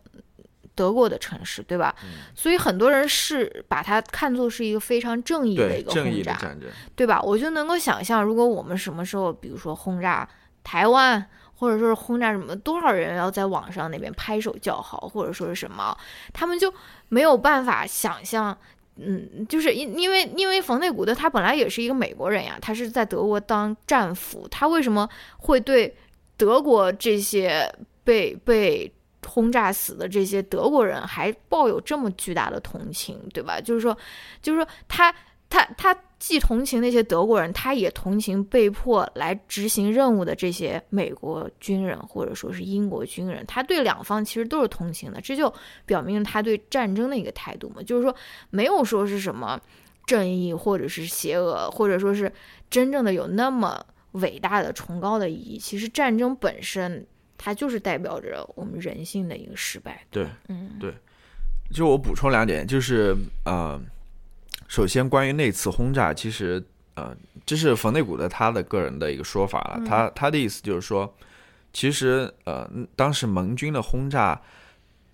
德国的城市，对吧？嗯所以很多人是把它看作是一个非常正义的一个轰炸，的战争，对吧？我就能够想象，如果我们什么时候，比如说轰炸台湾，或者说是轰炸什么，多少人要在网上那边拍手叫好，或者说是什么，他们就没有办法想象。嗯，就是因因为因为冯内古德他本来也是一个美国人呀，他是在德国当战俘，他为什么会对德国这些被被轰炸死的这些德国人还抱有这么巨大的同情，对吧？就是说，就是说他他他既同情那些德国人，他也同情被迫来执行任务的这些美国军人或者说是英国军人，他对两方其实都是同情的，这就表明他对战争的一个态度嘛，就是说没有说是什么。正义，或者是邪恶，或者说是真正的有那么伟大的、崇高的意义。其实战争本身，它就是代表着我们人性的一个失败。对，嗯，对。就我补充两点，就是呃，首先关于那次轰炸，其实呃，这是冯内古的他的个人的一个说法了。他他的意思就是说，其实呃，当时盟军的轰炸，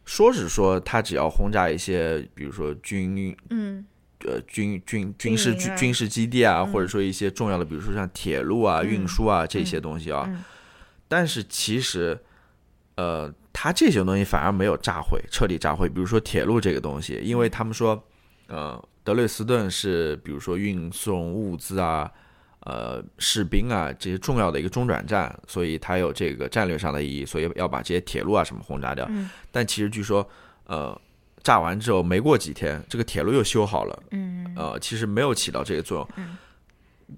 说是说他只要轰炸一些，比如说军嗯。呃军军军事军军事基地啊，嗯。或者说一些重要的，比如说像铁路啊、嗯运输啊这些东西啊。嗯。但是其实，呃，他这些东西反而没有炸毁，彻底炸毁。比如说铁路这个东西，因为他们说，呃，德累斯顿是比如说运送物资啊、呃士兵啊这些重要的一个中转站，所以它有这个战略上的意义，所以要把这些铁路啊什么轰炸掉。嗯但其实据说，呃，炸完之后没过几天，这个铁路又修好了，嗯呃，其实没有起到这个作用。嗯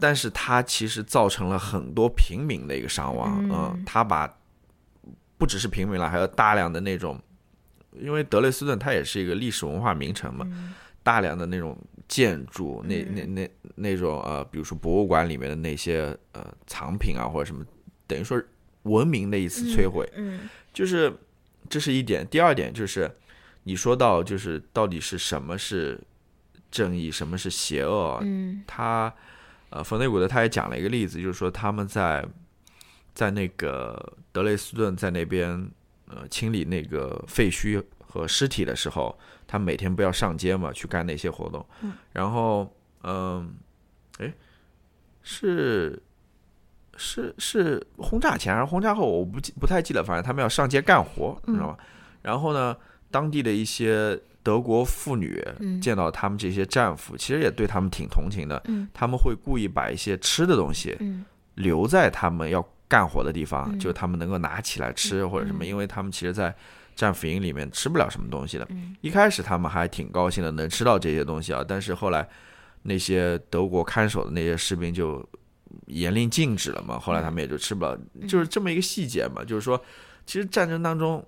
但是它其实造成了很多平民的一个伤亡，嗯嗯，它把不只是平民了，还有大量的那种，因为德累斯顿它也是一个历史文化名城嘛，嗯大量的那种建筑，那嗯。那那那种呃，比如说博物馆里面的那些呃藏品啊或者什么，等于说文明的一次摧毁，嗯就是这是一点。第二点就是你说到就是到底是什么是正义，什么是邪恶，嗯。他呃，冯内古德他也讲了一个例子，就是说他们在在那个德累斯顿在那边呃清理那个废墟和尸体的时候，他每天不要上街嘛，去干那些活动。嗯。然后嗯，哎、是是是轰炸前还是轰炸后，我不记不太记得，反正他们要上街干活，你知道吗？然后呢，当地的一些德国妇女嗯。见到他们这些战俘，其实也对他们挺同情的。嗯。他们会故意把一些吃的东西嗯。留在他们要干活的地方，嗯。就他们能够拿起来吃或者什么，嗯。因为他们其实，在战俘营里面吃不了什么东西的。嗯。一开始他们还挺高兴的，能吃到这些东西啊，但是后来那些德国看守的那些士兵就严令禁止了嘛，后来他们也就吃不了，就是这么一个细节嘛，就是说，其实战争当中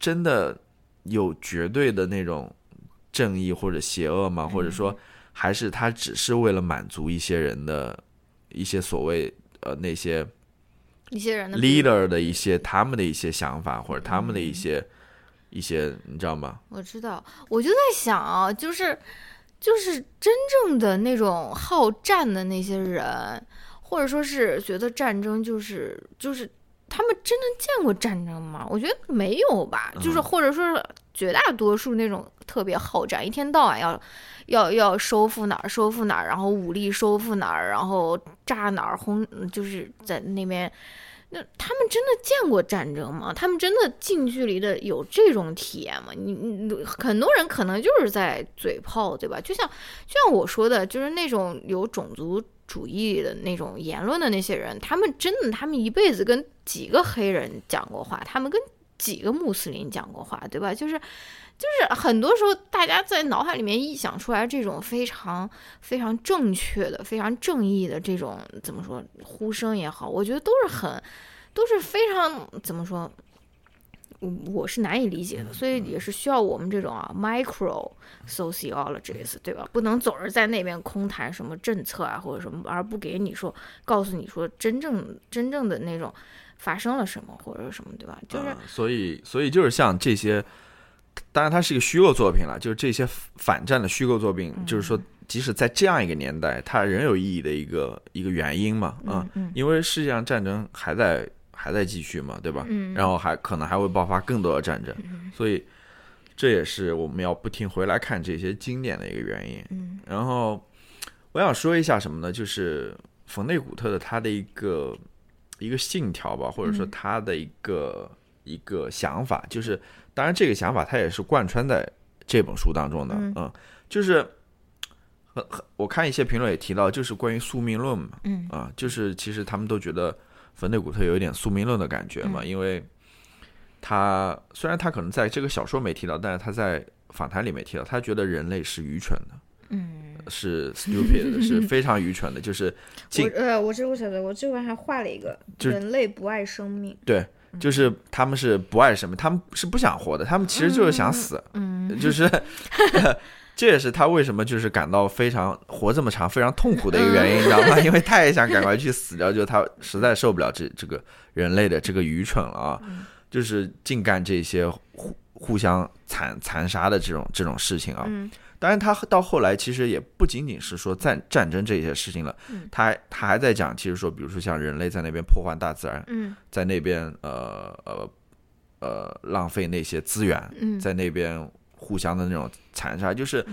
真的有绝对的那种正义或者邪恶吗？或者说，还是他只是为了满足一些人的一些所谓呃那些一些人的 leader 的一些他们的一些想法或者他们的一些一些你知道吗？我知道，我就在想啊，就是就是真正的那种好战的那些人，或者说是觉得战争就是就是他们真的见过战争吗？我觉得没有吧，就是嗯或者说是绝大多数那种特别好战，一天到晚要要要收复哪儿收复哪儿，然后武力收复哪儿，然后炸哪儿轰，就是在那边。那他们真的见过战争吗？他们真的近距离的有这种体验吗？你你很多人可能就是在嘴炮，对吧？就像就像我说的，就是那种有种族主义的那种言论的那些人，他们真的他们一辈子跟几个黑人讲过话，他们跟几个穆斯林讲过话，对吧？就是就是很多时候大家在脑海里面臆想出来这种非常非常正确的、非常正义的这种怎么说呼声也好，我觉得都是很都是非常怎么说。我我是难以理解的，所以也是需要我们这种啊 micro sociologist 对吧？不能总是在那边空谈什么政策啊或者什么，而不给你说告诉你说真正真正的那种发生了什么或者什么，对吧？就是所以所以就是像这些，当然它是一个虚构作品了，就是这些反战的虚构作品，就是说即使在这样一个年代，它仍有意义的一个一个原因嘛，啊、因为世界上战争还在还在继续嘛，对吧？嗯然后还可能还会爆发更多的战争，所以这也是我们要不停回来看这些经典的一个原因。嗯然后我想说一下什么呢？就是冯内古特的他的一个一个信条吧，或者说嗯他的一个、一个想法，就是当然这个想法他也是贯穿在这本书当中的，嗯。就是很很我看一些评论也提到，就是关于宿命论嘛，嗯。啊，就是其实他们都觉得冯内古特有一点宿命论的感觉嘛，嗯因为他虽然他可能在这个小说没提到，但是他在访谈里面提到，他觉得人类是愚蠢的，嗯，是 stupid 的，是非常愚蠢的，就是 我进呃，我这我晓得，我这边还画了一个就是人类不爱生命，对，就是他们是不爱生命，他们是不想活的，他们其实就是想死，嗯。就是 这也是他为什么就是感到非常活这么长、非常痛苦的一个原因，你知道吗？因为他也想赶快去死掉，就他实在受不了这这个人类的这个愚蠢了啊，就是净干这些互互相残残杀的这种这种事情啊。嗯当然，他到后来其实也不仅仅是说战战争这些事情了，嗯。他还他还在讲，其实说，比如说像人类在那边破坏大自然，嗯。在那边呃呃呃浪费那些资源，嗯。在那边互相的那种残杀，就是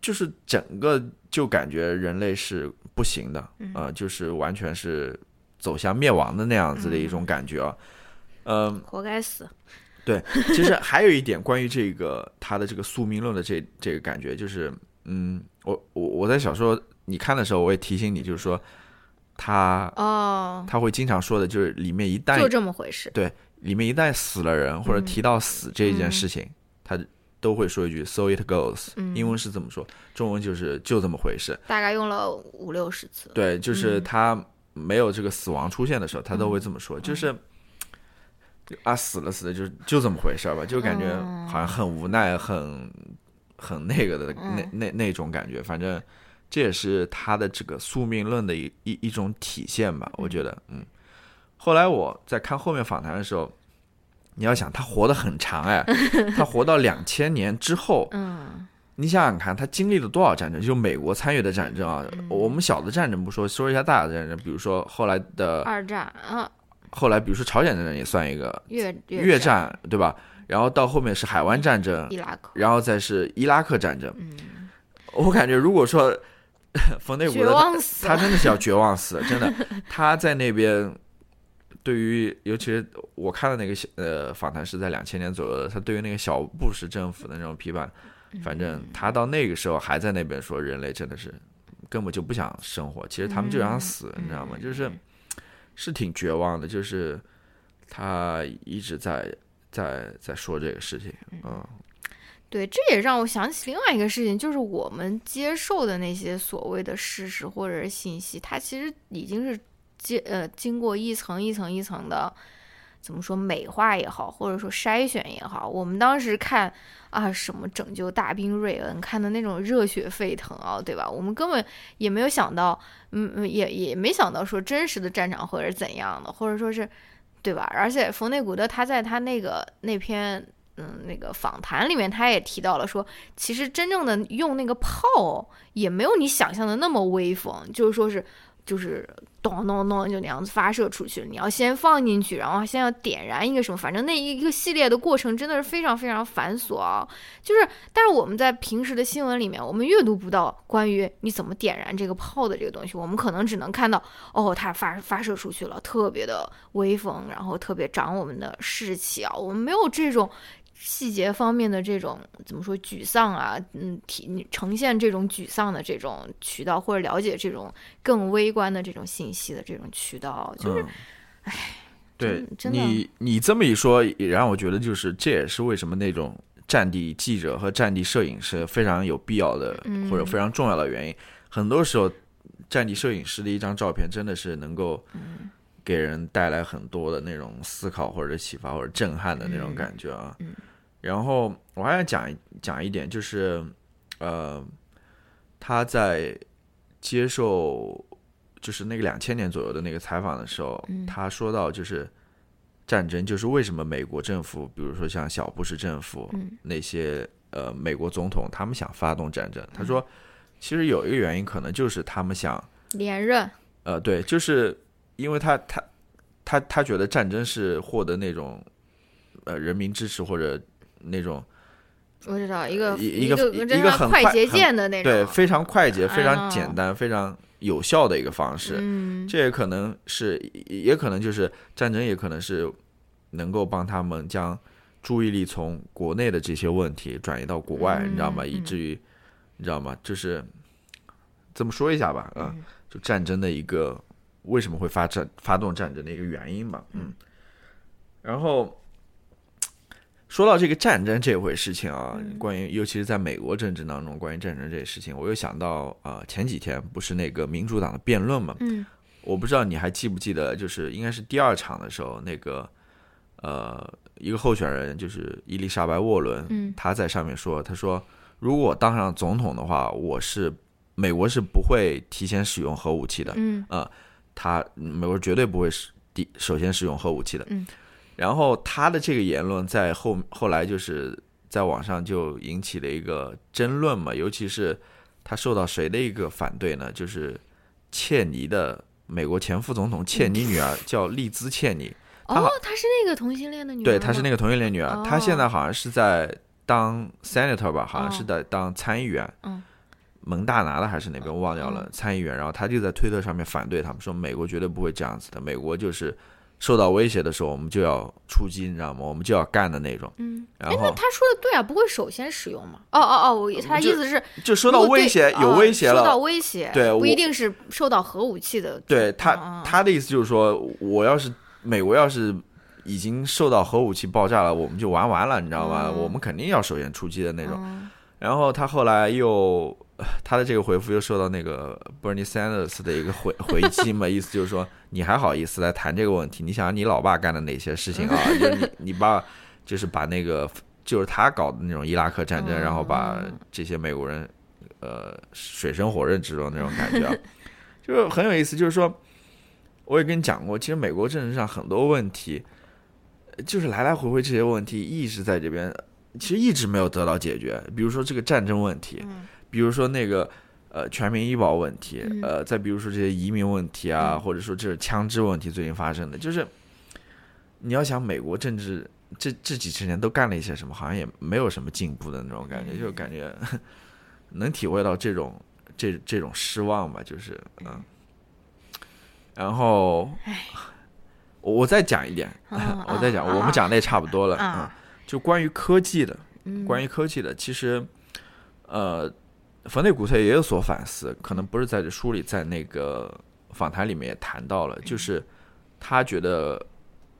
就是整个就感觉人类是不行的，嗯。呃，就是完全是走向灭亡的那样子的一种感觉啊，嗯、活该死。对，其实还有一点关于这个他的这个宿命论的这这个感觉，就是，嗯，我我我在小说你看的时候，我也提醒你，就是说他哦，他会经常说的，就是里面一旦就这么回事。对里面一旦死了人或者嗯提到死这一件事情，他都会说一句 “so it goes”，、嗯。英文是这么说，中文就是就这么回事。大概用了五六十次。对，就是嗯。他没有这个死亡出现的时候，他都会这么说，就是啊死了死了，就就这么回事儿吧，就感觉嗯好像很无奈、很很那个的那嗯那那种感觉。反正这也是他的这个宿命论的一一一种体现吧，我觉得，嗯。后来我在看后面访谈的时候，你要想他活得很长哎，他活到两千年之后，嗯你想想看，他经历了多少战争？就美国参与的战争啊，嗯我们小的战争不说，说一下大的战争，比如说后来的二战啊，后来，比如说朝鲜战争也算一个越越战、战，对吧？然后到后面是海湾战争，伊拉克，然后再是伊拉克战争。嗯，我感觉如果说 冯内古绝的。他真的是要绝望死，真的。他在那边，对于尤其是我看的那个小呃访谈是在两千年左右的，他对于那个小布什政府的那种批判，反正他到那个时候还在那边说人类真的是根本就不想生活，其实他们就想死，你知道吗？就是是挺绝望的，就是他一直在在在说这个事情，嗯对，这也让我想起另外一个事情，就是我们接受的那些所谓的事实或者是信息，它其实已经是接呃经过一层一层一层的怎么说美化也好，或者说筛选也好。我们当时看啊什么拯救大兵瑞恩，看的那种热血沸腾啊，对吧？我们根本也没有想到，嗯，也也没想到说真实的战场会是怎样的，或者说是。对吧？而且冯内古德他在他那个那篇嗯那个访谈里面，他也提到了说，其实真正的用那个炮也没有你想象的那么威风，就是说是就是咚咚咚就那样子发射出去，你要先放进去，然后先要点燃一个什么，反正那一个系列的过程真的是非常非常繁琐啊。就是，但是我们在平时的新闻里面，我们阅读不到关于你怎么点燃这个炮的这个东西，我们可能只能看到哦，它发发射出去了，特别的威风，然后特别长我们的士气啊，我们没有这种。细节方面的这种怎么说沮丧啊，嗯，体呈现这种沮丧的这种渠道，或者了解这种更微观的这种信息的这种渠道，就是，嗯，对真的你你这么一说，也让我觉得就是这也是为什么那种战地记者和战地摄影师非常有必要的，嗯或者非常重要的原因。很多时候，战地摄影师的一张照片真的是能够嗯给人带来很多的那种思考或者启发或者震撼的那种嗯感觉啊。嗯。然后我还想讲一讲一点，就是呃，他在接受就是那个两千年左右的那个采访的时候，嗯。他说到就是战争，就是为什么美国政府，比如说像小布什政府、嗯。那些呃美国总统，他们想发动战争，他说其实有一个原因，可能就是他们想连任，呃对，就是因为他他他他觉得战争是获得那种呃人民支持或者那种我知道一个一个一个很快捷键的那种，对非常快捷、非哎常简单、非常有效的一个方式。嗯，这也可能是，也也可能就是战争，也可能是能够帮他们将注意力从国内的这些问题转移到国外，嗯你知道吗？嗯以至于你知道吗？就是这么说一下吧，啊，嗯就战争的一个为什么会发战发动战争的一个原因吧，嗯，然后。说到这个战争这回事情啊，嗯关于尤其是在美国政治当中，关于战争这些事情，我又想到啊、呃前几天不是那个民主党的辩论嘛，嗯我不知道你还记不记得，就是应该是第二场的时候，那个呃，一个候选人就是伊丽莎白沃伦，嗯她在上面说，他说如果当上总统的话，我是美国是不会提前使用核武器的。嗯呃，他美国绝对不会使第首先使用核武器的。嗯，然后他的这个言论在后后来就是在网上就引起了一个争论嘛，尤其是他受到谁的一个反对呢？就是切尼的美国前副总统切尼女儿 叫丽兹切尼，哦，她是那个同性恋的女儿对，她是那个个同性恋女儿，哦她现在好像是在当 senator 吧，好像是哦在当参议员。嗯蒙大拿的还是哪边我忘掉了，嗯参议员，然后他就在推特上面反对他们，说美国绝对不会这样子的，美国就是受到威胁的时候，我们就要出击，你知道吗？我们就要干的那种。嗯，然后他说的对啊，不会首先使用嘛？哦哦哦，我他就意思是就受到威胁，有哦威胁受到，威胁，对不一定是受到核武器的。对他他的意思就是说，我要是美国要是已经受到核武器爆炸了，我们就玩完了，你知道吗？嗯我们肯定要首先出击的那种。嗯然后他后来又他的这个回复又受到那个 Bernie Sanders 的一个回回击嘛，意思就是说你还好意思来谈这个问题？你想想你老爸干的哪些事情啊？就是你你爸就是把那个就是他搞的那种伊拉克战争，嗯然后把这些美国人呃水深火热之中那种感觉啊，就是很有意思。就是说，我也跟你讲过，其实美国政治上很多问题，就是来来回回这些问题一直在这边。其实一直没有得到解决，比如说这个战争问题，比如说那个呃全民医保问题，嗯。呃，再比如说这些移民问题啊，嗯。或者说这是枪支问题最近发生的，就是你要想美国政治这这几十年都干了一些什么，好像也没有什么进步的那种感觉，嗯。就感觉 能体会到这种这这种失望吧，就是嗯，然后我我再讲一点，嗯 我再讲，嗯我们讲的也差不多了，啊嗯，就关于科技的。嗯。关于科技的，其实，呃，冯内古特也有所反思，可能不是在这书里，在那个访谈里面也谈到了，就是他觉得，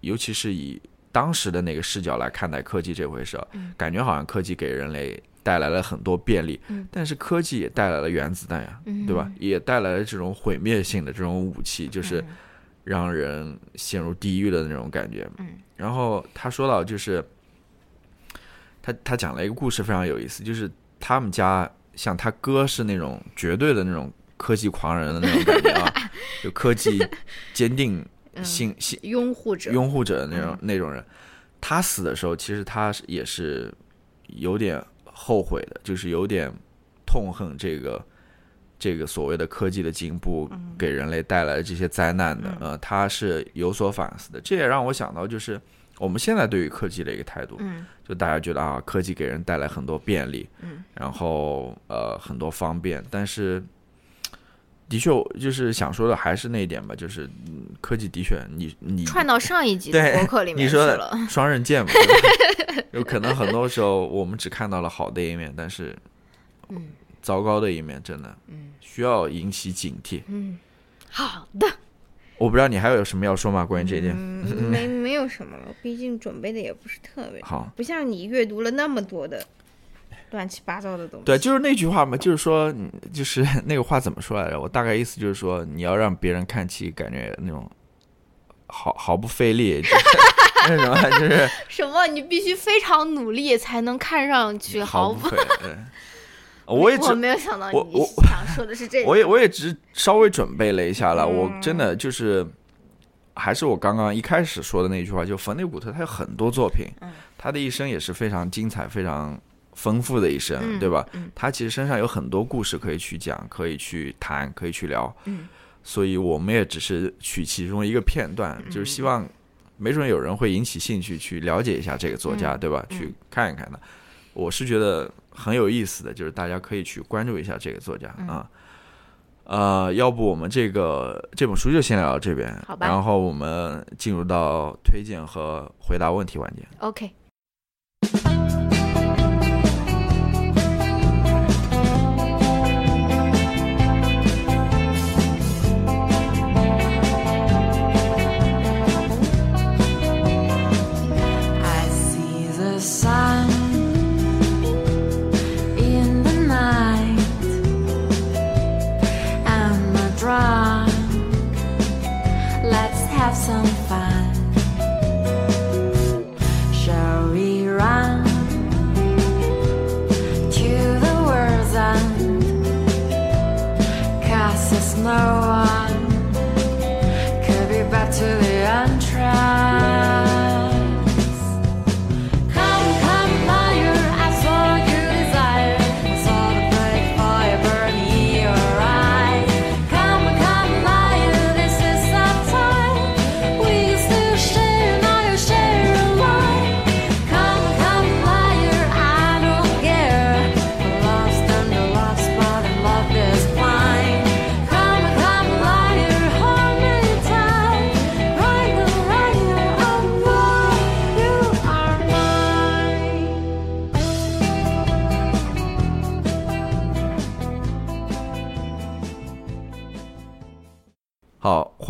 尤其是以当时的那个视角来看待科技这回事感觉好像科技给人类带来了很多便利，嗯但是科技也带来了原子弹呀，嗯对吧？也带来了这种毁灭性的这种武器，就是嗯让人陷入地狱的那种感觉。嗯然后他说到，就是他他讲了一个故事，非常有意思，就是他们家像他哥是那种绝对的那种科技狂人的那种感觉啊，就科技坚定嗯信信拥护者，拥护者的那种那种人。他死的时候，其实他也是有点后悔的，就是有点痛恨这个这个所谓的科技的进步给人类带来的这些灾难的。呃，他是有所反思的。这也让我想到，就是我们现在对于科技的一个态度，嗯就大家觉得啊，科技给人带来很多便利，嗯，然后呃很多方便，但是。的确，就是想说的还是那一点吧，就是嗯科技的确，你你串到上一集的对博客里面你说。双刃剑嘛，有可能很多时候我们只看到了好的一面，但是嗯糟糕的一面真的嗯需要引起警惕。嗯，好的，我不知道你还有什么要说吗？关于这一点？嗯，没没有什么了，毕竟准备的也不是特别，好，不像你阅读了那么多的乱七八糟的东西。对，就是那句话嘛，就是说，嗯就是 那个话怎么说来着？我大概意思就是说，你要让别人看起感觉那种毫毫不费力，就是 那什么，就是什么？你必须非常努力才能看上去毫不。我也只我没有想到你我我想说的是这 个。我也我也只稍微准备了一下了，我嗯真的就是还是我刚刚一开始说的那句话，就冯内古特他有很多作品，嗯他的一生也是非常精彩、非常丰富的一生，嗯对吧？嗯。他其实身上有很多故事可以去讲，可以去谈，可以去聊，嗯。所以我们也只是取其中一个片段，嗯就是希望没准有人会引起兴趣去了解一下这个作家，嗯对吧？嗯。去看一看的，我是觉得很有意思的，就是大家可以去关注一下这个作家、嗯啊。呃，要不我们这个这本书就先聊到这边，好吧然后我们进入到推荐和回答问题环节。OK，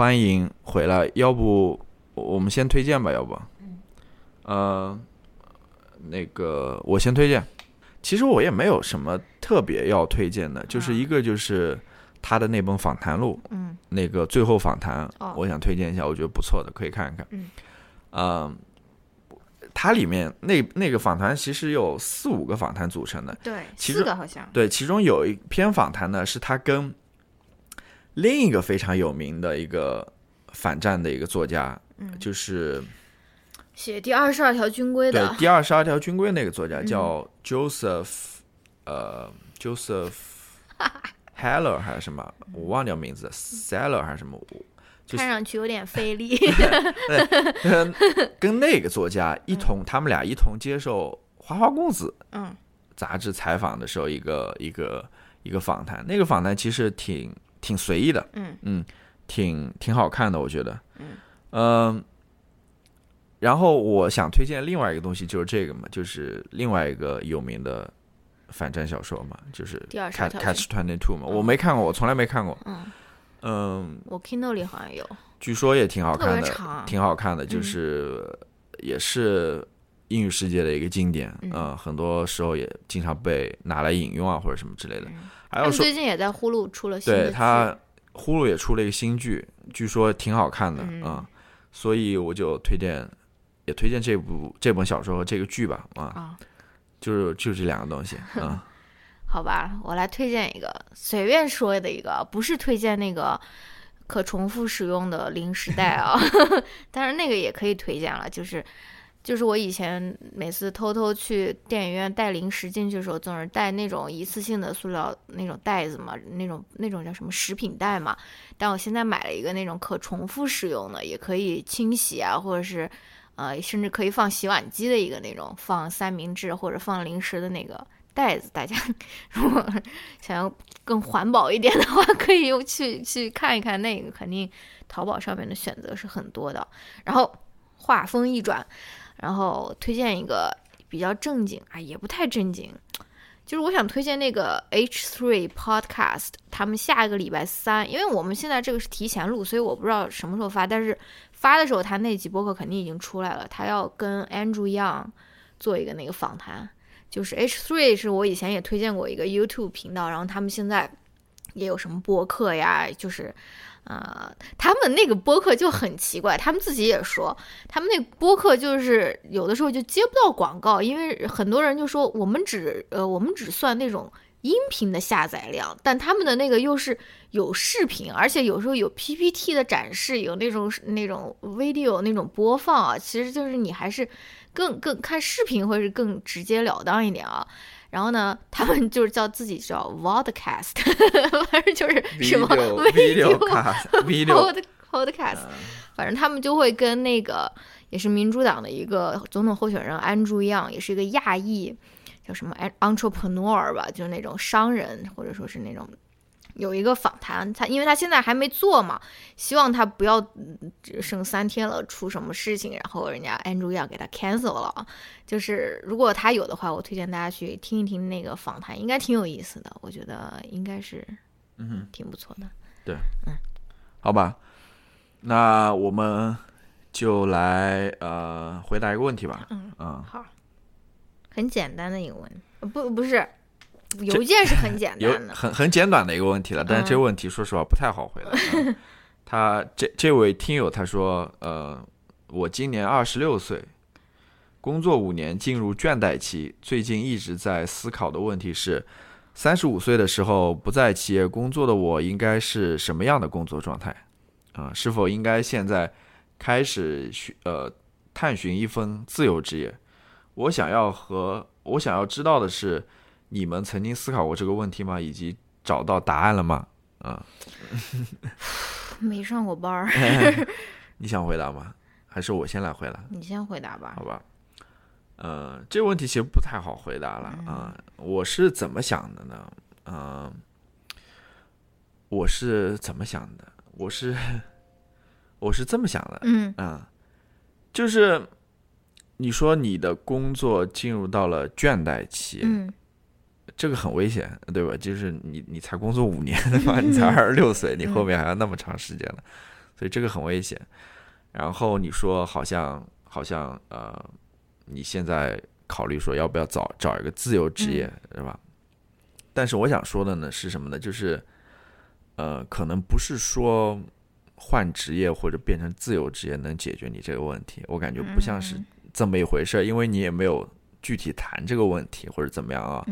欢迎回来。要不我们先推荐吧？要不，呃，那个我先推荐。其实我也没有什么特别要推荐的，就是一个就是他的那本访谈录，嗯，那个最后访谈，哦我想推荐一下，我觉得不错的，可以看一看。嗯，呃，它里面那那个访谈其实有四五个访谈组成的，对，四个好像，对，其中有一篇访谈呢，是他跟另一个非常有名的一个反战的一个作家，嗯。就是写第二十二条军规的，对第二十二条军规那个作家叫 Joseph，、呃，Joseph Heller 还是什么，我忘掉名字，Seller 还是什么，我就是看上去有点费力。跟跟那个作家一同，他们俩一同接受《花花公子》嗯。杂志采访的时候，一个一个一个访谈。那个访谈其实挺挺随意的，嗯挺挺好看的，我觉得。嗯、然后我想推荐另外一个东西，就是这个嘛，就是另外一个有名的反战小说嘛，就是第二十 Catch Twenty Two 嘛。我没看过，我从来没看过。嗯，嗯，我 Kindle 里好像有，据说也挺好看的长，挺好看的，就是也是英语世界的一个经典，嗯。嗯，很多时候也经常被拿来引用啊或者什么之类的。还有说，最近也在呼噜出了新剧对他呼噜也出了一个新剧，据说挺好看的，嗯。嗯，所以我就推荐，也推荐这部这本小说和这个剧吧，啊，啊，就是就这两个东西，嗯，好吧，我来推荐一个，随便说的一个，不是推荐那个可重复使用的零食袋啊，但是那个也可以推荐了，就是。就是我以前每次偷偷去电影院带零食进去的时候，总是带那种一次性的塑料那种袋子嘛，那种那种叫什么食品袋嘛。但我现在买了一个那种可重复使用的，也可以清洗啊，或者是呃，甚至可以放洗碗机的一个那种放三明治或者放零食的那个袋子。大家 如果想要更环保一点的话，可以用去去看一看那个，肯定淘宝上面的选择是很多的。然后话锋一转，然后推荐一个比较正经啊，也不太正经，就是我想推荐那个 H3 Podcast，他们下一个礼拜三，因为我们现在这个是提前录，所以我不知道什么时候发，但是发的时候他那集播客肯定已经出来了，他要跟 Andrew Young 做一个那个访谈，就是 H3 是我以前也推荐过一个 YouTube 频道，然后他们现在也有什么播客呀，就是。呃，他们那个播客就很奇怪，他们自己也说，他们那播客就是有的时候就接不到广告，因为很多人就说我们只呃我们只算那种音频的下载量，但他们的那个又是有视频，而且有时候有 PPT 的展示，有那种那种 video 那种播放啊，其实就是你还是更更看视频会是更直截了当一点啊。然后呢，他们就是叫自己叫 vodcast，反正就是什么 video video cast video pod podcast，反正他们就会跟那个也是民主党的一个总统候选人安朱样，也是一个亚裔，叫什么 entrepreneur 吧，就是那种商人或者说是那种有一个访谈，他因为他现在还没做嘛，希望他不要嗯只剩三天了出什么事情，然后人家 Andrew 要给他 cancel 了啊。就是如果他有的话，我推荐大家去听一听那个访谈，应该挺有意思的，我觉得应该是嗯挺不错的。对，嗯，好吧，那我们就来呃回答一个问题吧，嗯嗯，好，很简单的一个问题，呃不不是，邮件是很简单的，很很简短的一个问题了，但是这个嗯问题说实话不太好回答。嗯他这这位听友他说，呃，我今年二十六岁，工作五年进入倦怠期，最近一直在思考的问题是，三十五岁的时候不在企业工作的我，应该是什么样的工作状态？啊、是否应该现在开始寻呃探寻一份自由职业？我想要和我想要知道的是，你们曾经思考过这个问题吗？以及找到答案了吗？啊、没上过班儿 你想回答吗？还是我先来回答？你先回答吧好。吧，呃，这个问题其实不太好回答了啊、我是怎么想的呢？嗯、我是怎么想的？我是我是这么想的，嗯啊、就是你说你的工作进入到了倦怠期，嗯这个很危险，对吧？就是你你才工作五年对吧？你才二十六岁，你后面还要那么长时间呢，所以这个很危险。然后你说好像好像呃，你现在考虑说要不要找找一个自由职业，对吧？但是我想说的呢是什么呢？就是呃，可能不是说换职业或者变成自由职业能解决你这个问题，我感觉不像是这么一回事儿，因为你也没有具体谈这个问题或者怎么样啊。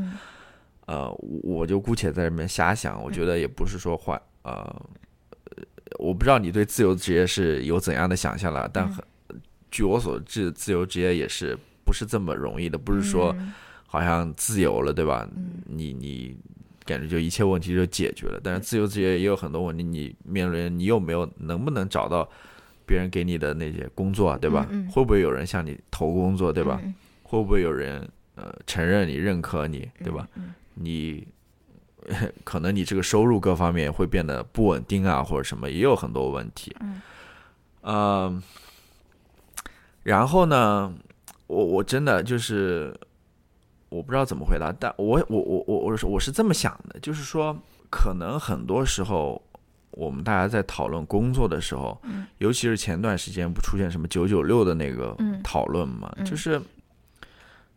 嗯呃，我我就姑且在这边瞎想，我觉得也不是说坏呃，呃我不知道你对自由职业是有怎样的想象了，但很、据我所知，自由职业也是不是这么容易的，不是说嗯好像自由了，对吧？你你感觉就一切问题就解决了，但是自由职业也有很多问题，你面临你有没有能不能找到别人给你的那些工作啊，对吧？会不会有人向你投工作，对吧？嗯会不会有人呃承认你、认可你，对吧？嗯你 可能你这个收入各方面会变得不稳定啊，或者什么，也有很多问题。嗯，呃，然后呢，我我真的就是我不知道怎么回答，但我我我我我是我是这么想的，就是说，可能很多时候。我们大家在讨论工作的时候，嗯尤其是前段时间不出现什么九九六的那个嗯讨论嘛，嗯就是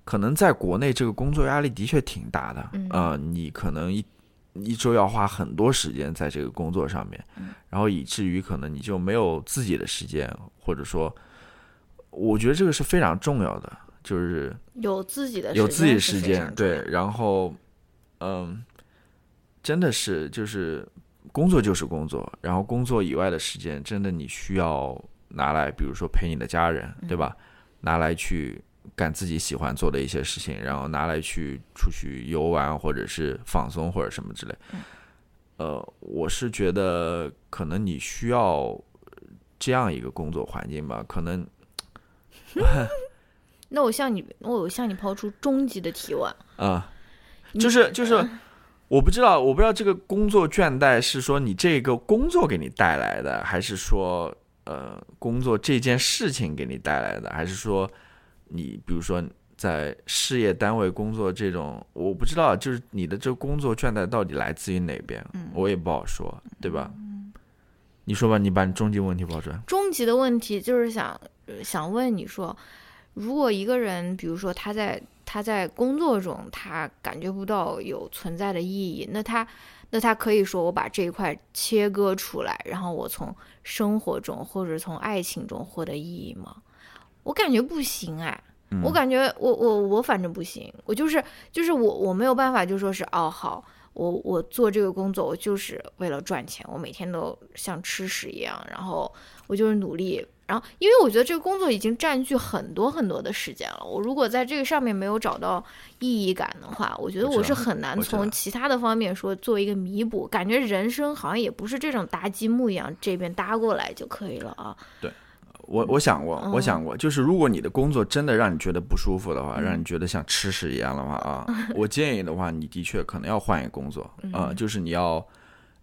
可能在国内这个工作压力的确挺大的啊、嗯你可能一一周要花很多时间在这个工作上面，嗯。然后以至于可能你就没有自己的时间，或者说，我觉得这个是非常重要的，就是有自己的有自己的时间，对，然后，嗯，真的是就是工作就是工作，然后工作以外的时间，真的你需要拿来，比如说陪你的家人，对吧？拿来去干自己喜欢做的一些事情，然后拿来去出去游玩或者是放松或者什么之类。呃，我是觉得可能你需要这样一个工作环境吧，可能 那我向你，我向你抛出终极的提问，啊。你就是就是，我不知道，我不知道这个工作倦怠是说你这个工作给你带来的，还是说呃工作这件事情给你带来的，还是说你比如说在事业单位工作这种，我不知道，就是你的这个工作倦怠到底来自于哪边，我也不好说，对吧？你说吧，你把你终极问题抛出来。终极的问题就是想呃想问你说，如果一个人，比如说他在他在工作中他感觉不到有存在的意义，那他那他可以说我把这一块切割出来，然后我从生活中或者从爱情中获得意义吗？我感觉不行哎。嗯我感觉我我我反正不行，我就是就是我我没有办法就说是哦好，我我做这个工作我就是为了赚钱，我每天都像吃屎一样，然后我就是努力，然后因为我觉得这个工作已经占据很多很多的时间了，我如果在这个上面没有找到意义感的话，我觉得我是很难从其他的方面说做一个弥补，感觉人生好像也不是这种搭积木一样，这边搭过来就可以了啊。我我想过，我嗯想过，就是如果你的工作真的让你觉得不舒服的话，让你觉得像吃屎一样的话啊，我建议的话，你的确可能要换一个工作啊、就是你要，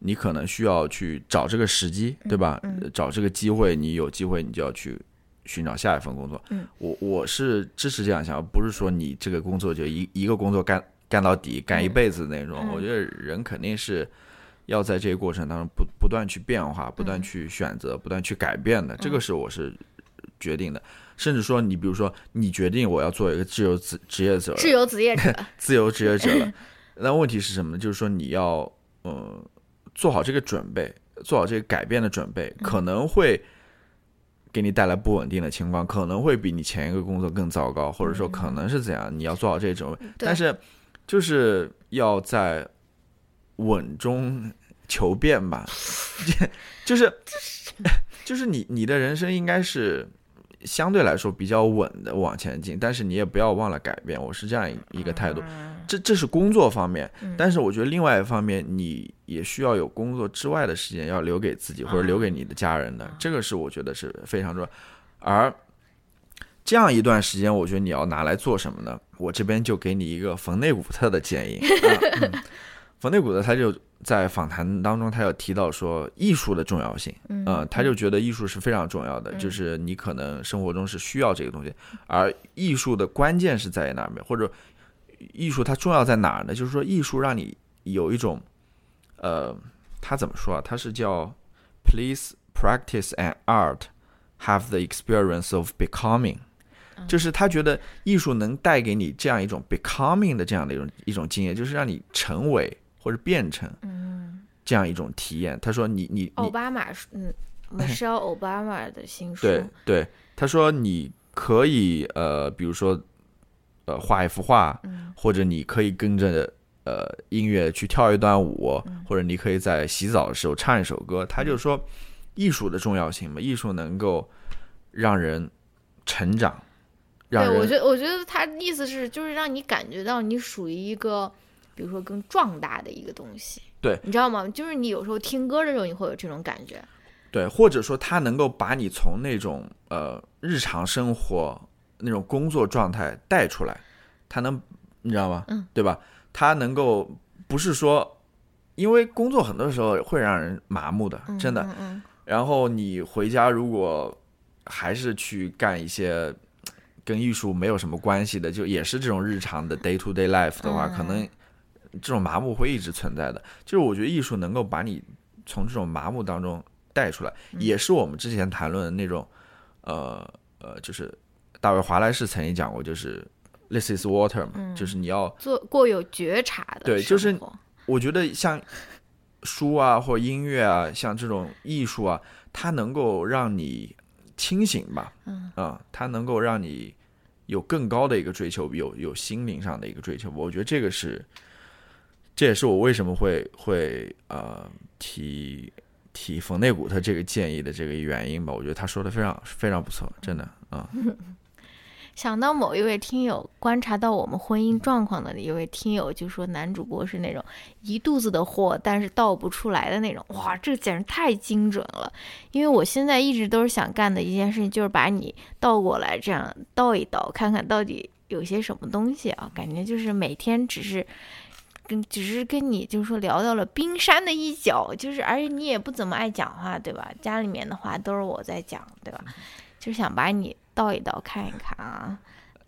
你可能需要去找这个时机，对吧？呃找这个机会，你有机会你就要去寻找下一份工作。嗯我我是支持这样想，不是说你这个工作就一一个工作干干到底，干一辈子那种。嗯我觉得人肯定是。要在这个过程当中不不断去变化，不嗯断去选择，不断去改变的，这个是我是决定的。甚至说，你比如说，你决定我要做一个自由职职业者，自由职业者，自由职业者了，那问题是什么呢？就是说你要呃做好这个准备，做好这个改变的准备，可能会给你带来不稳定的情况，可能会比你前一个工作更糟糕，或者说可能是怎样，你要做好这种准备。但是就是要在稳中求变吧，就是 就是你你的人生应该是相对来说比较稳的往前进，但是你也不要忘了改变，我是这样一个态度。这这是工作方面，但是我觉得另外一方面，你也需要有工作之外的时间要留给自己或者留给你的家人的，这个是我觉得是非常重要。而这样一段时间，我觉得你要拿来做什么呢？我这边就给你一个冯内古特的建议。啊嗯冯内古特他就在访谈当中，他有提到说艺术的重要性，嗯呃，他就觉得艺术是非常重要的，就是你可能生活中是需要这个东西，而艺术的关键是在于哪边，或者艺术它重要在哪儿呢？就是说艺术让你有一种，呃，他怎么说啊？他是叫 Please practice an art, have the experience of becoming。就是他觉得艺术能带给你这样一种 becoming 的这样的一种一种经验，就是让你成为或者变成这样一种体验。他说你你你奥巴马，嗯，Michelle Obama 的新书，对对，他说你可以呃，比如说呃画一幅画，或者你可以跟着呃音乐去跳一段舞，或者你可以在洗澡的时候唱一首歌。他就说艺术的重要性嘛，艺术能够让人成长，让对，我觉得，我觉得他意思是，就是让你感觉到你属于一个，比如说更壮大的一个东西。对你知道吗？就是你有时候听歌的时候，你会有这种感觉。对，或者说他能够把你从那种呃日常生活那种工作状态带出来，他能你知道吗？嗯，对吧？他能够不是说，因为工作很多时候会让人麻木的，真的。嗯嗯然后你回家如果还是去干一些跟艺术没有什么关系的，就也是这种日常的 day to day life 的话，嗯可能这种麻木会一直存在的。就是我觉得艺术能够把你从这种麻木当中带出来，嗯也是我们之前谈论的那种，呃呃，就是大卫华莱士曾经讲过，就是 this is water 嘛，就是你要做过有觉察的对就是我觉得像书啊或音乐啊，像这种艺术啊，它能够让你清醒吧，嗯啊，它能够让你有更高的一个追求，有有心灵上的一个追求。我觉得这个是，这也是我为什么会会呃提提冯内古特这个建议的这个原因吧。我觉得他说的非常非常不错，真的啊。想到某一位听友观察到我们婚姻状况的一位听友，就说男主播是那种一肚子的货，但是倒不出来的那种。哇，这简直太精准了！因为我现在一直都是想干的一件事情，就是把你倒过来，这样倒一倒，看看到底有些什么东西啊？感觉就是每天只是。跟只是跟你就是说聊到了冰山的一角，就是而且你也不怎么爱讲话，对吧？家里面的话都是我在讲，对吧？就是想把你倒一倒看一看啊。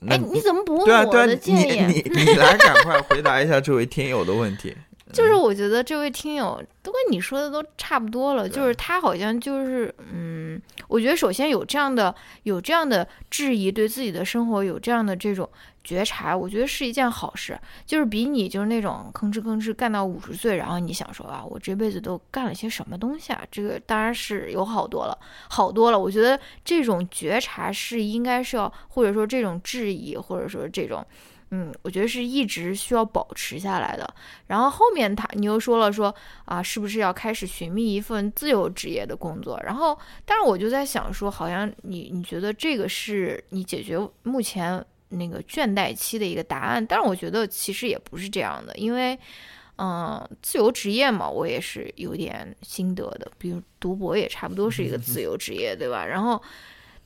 那哎，你怎么不问我的建议？你你来赶快回答一下这位听友的问题。就是我觉得这位听友都跟你说的都差不多了，就是他好像就是嗯，我觉得首先有这样的有这样的质疑，对自己的生活有这样的这种觉察，我觉得是一件好事，就是比你就是那种吭哧吭哧干到五十岁，然后你想说啊，我这辈子都干了些什么东西啊？这个当然是有好多了，好多了。我觉得这种觉察是应该是要，或者说这种质疑，或者说这种。嗯，我觉得是一直需要保持下来的。然后后面他你又说了说啊，是不是要开始寻觅一份自由职业的工作？然后，但是我就在想说，好像你你觉得这个是你解决目前那个倦怠期的一个答案，但是我觉得其实也不是这样的，因为。嗯，自由职业嘛，我也是有点心得的。比如读博也差不多是一个自由职业，对吧？然后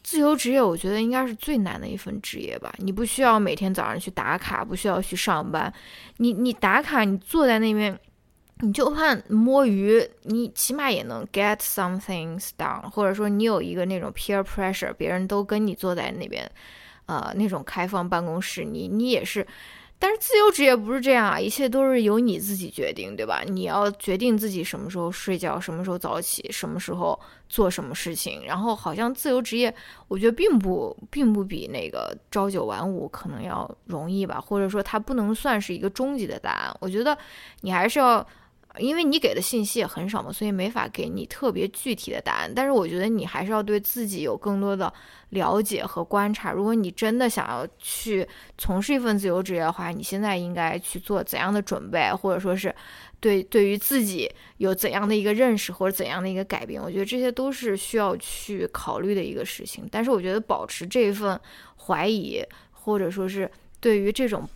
自由职业，我觉得应该是最难的一份职业吧。你不需要每天早上去打卡，不需要去上班，你你打卡，你坐在那边，你就算摸鱼，你起码也能 get some things done，或者说你有一个那种 peer pressure，别人都跟你坐在那边，呃，那种开放办公室，你你也是。但是自由职业不是这样啊，一切都是由你自己决定，对吧？你要决定自己什么时候睡觉，什么时候早起，什么时候做什么事情。然后好像自由职业，我觉得并不并不比那个朝九晚五可能要容易吧，或者说它不能算是一个终极的答案。我觉得你还是要因为你给的信息也很少嘛，所以没法给你特别具体的答案。但是我觉得你还是要对自己有更多的了解和观察。如果你真的想要去从事一份自由职业的话，你现在应该去做怎样的准备，或者说是对对于自己有怎样的一个认识或者怎样的一个改变，我觉得这些都是需要去考虑的一个事情。但是我觉得保持这一份怀疑，或者说是对于这种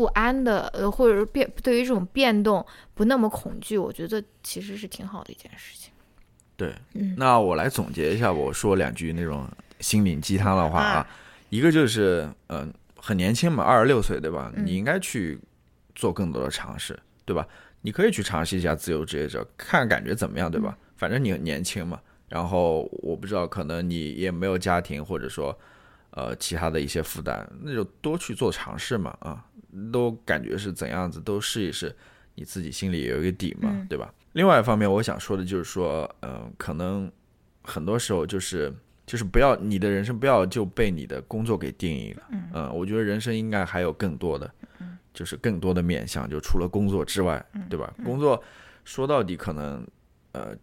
不安的，呃，或者是变对于这种变动不那么恐惧，我觉得其实是挺好的一件事情。对，嗯那我来总结一下，我说两句那种心灵鸡汤的话啊啊，一个就是，嗯、很年轻嘛，二十六岁对吧？嗯你应该去做更多的尝试，对吧？你可以去尝试一下自由职业者，看感觉怎么样，对吧？反正你很年轻嘛，然后我不知道，可能你也没有家庭，或者说，呃，其他的一些负担，那就多去做尝试嘛，啊，都感觉是怎样子，都试一试，你自己心里有一个底嘛，嗯。对吧？另外一方面，我想说的就是说，嗯、可能很多时候就是就是不要你的人生不要就被你的工作给定义了，嗯、我觉得人生应该还有更多的，就是更多的面向，就除了工作之外，对吧？工作说到底可能，呃，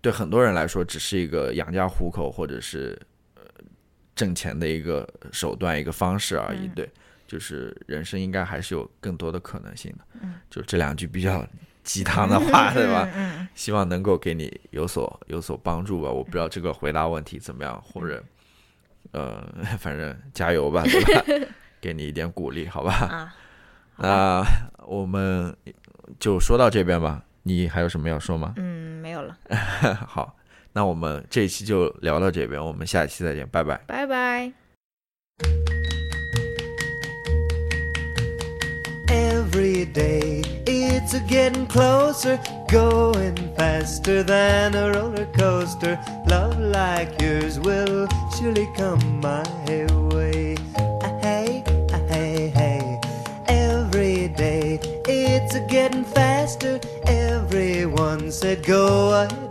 对很多人来说只是一个养家糊口或者是呃挣钱的一个手段、一个方式而已，对。就是人生应该还是有更多的可能性的，嗯就这两句比较鸡汤的话，对吧？嗯希望能够给你有所有所帮助吧。我不知道这个回答问题怎么样，或者呃，反正加油吧，对吧？给你一点鼓励，好吧？啊，那我们就说到这边吧。你还有什么要说吗？嗯，没有了，好，那我们这一期就聊到这边，我们下一期再见，拜拜。拜拜。 Every day it's a getting closer, going faster than a roller coaster. Love like yours will surely come my way. Ah, Hey, ah, hey, hey. Every day it's a getting faster. Everyone said go ahead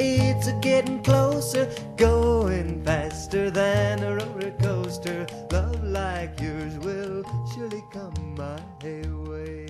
It's a getting closer, going faster than a roller coaster. Love like yours will surely come my way.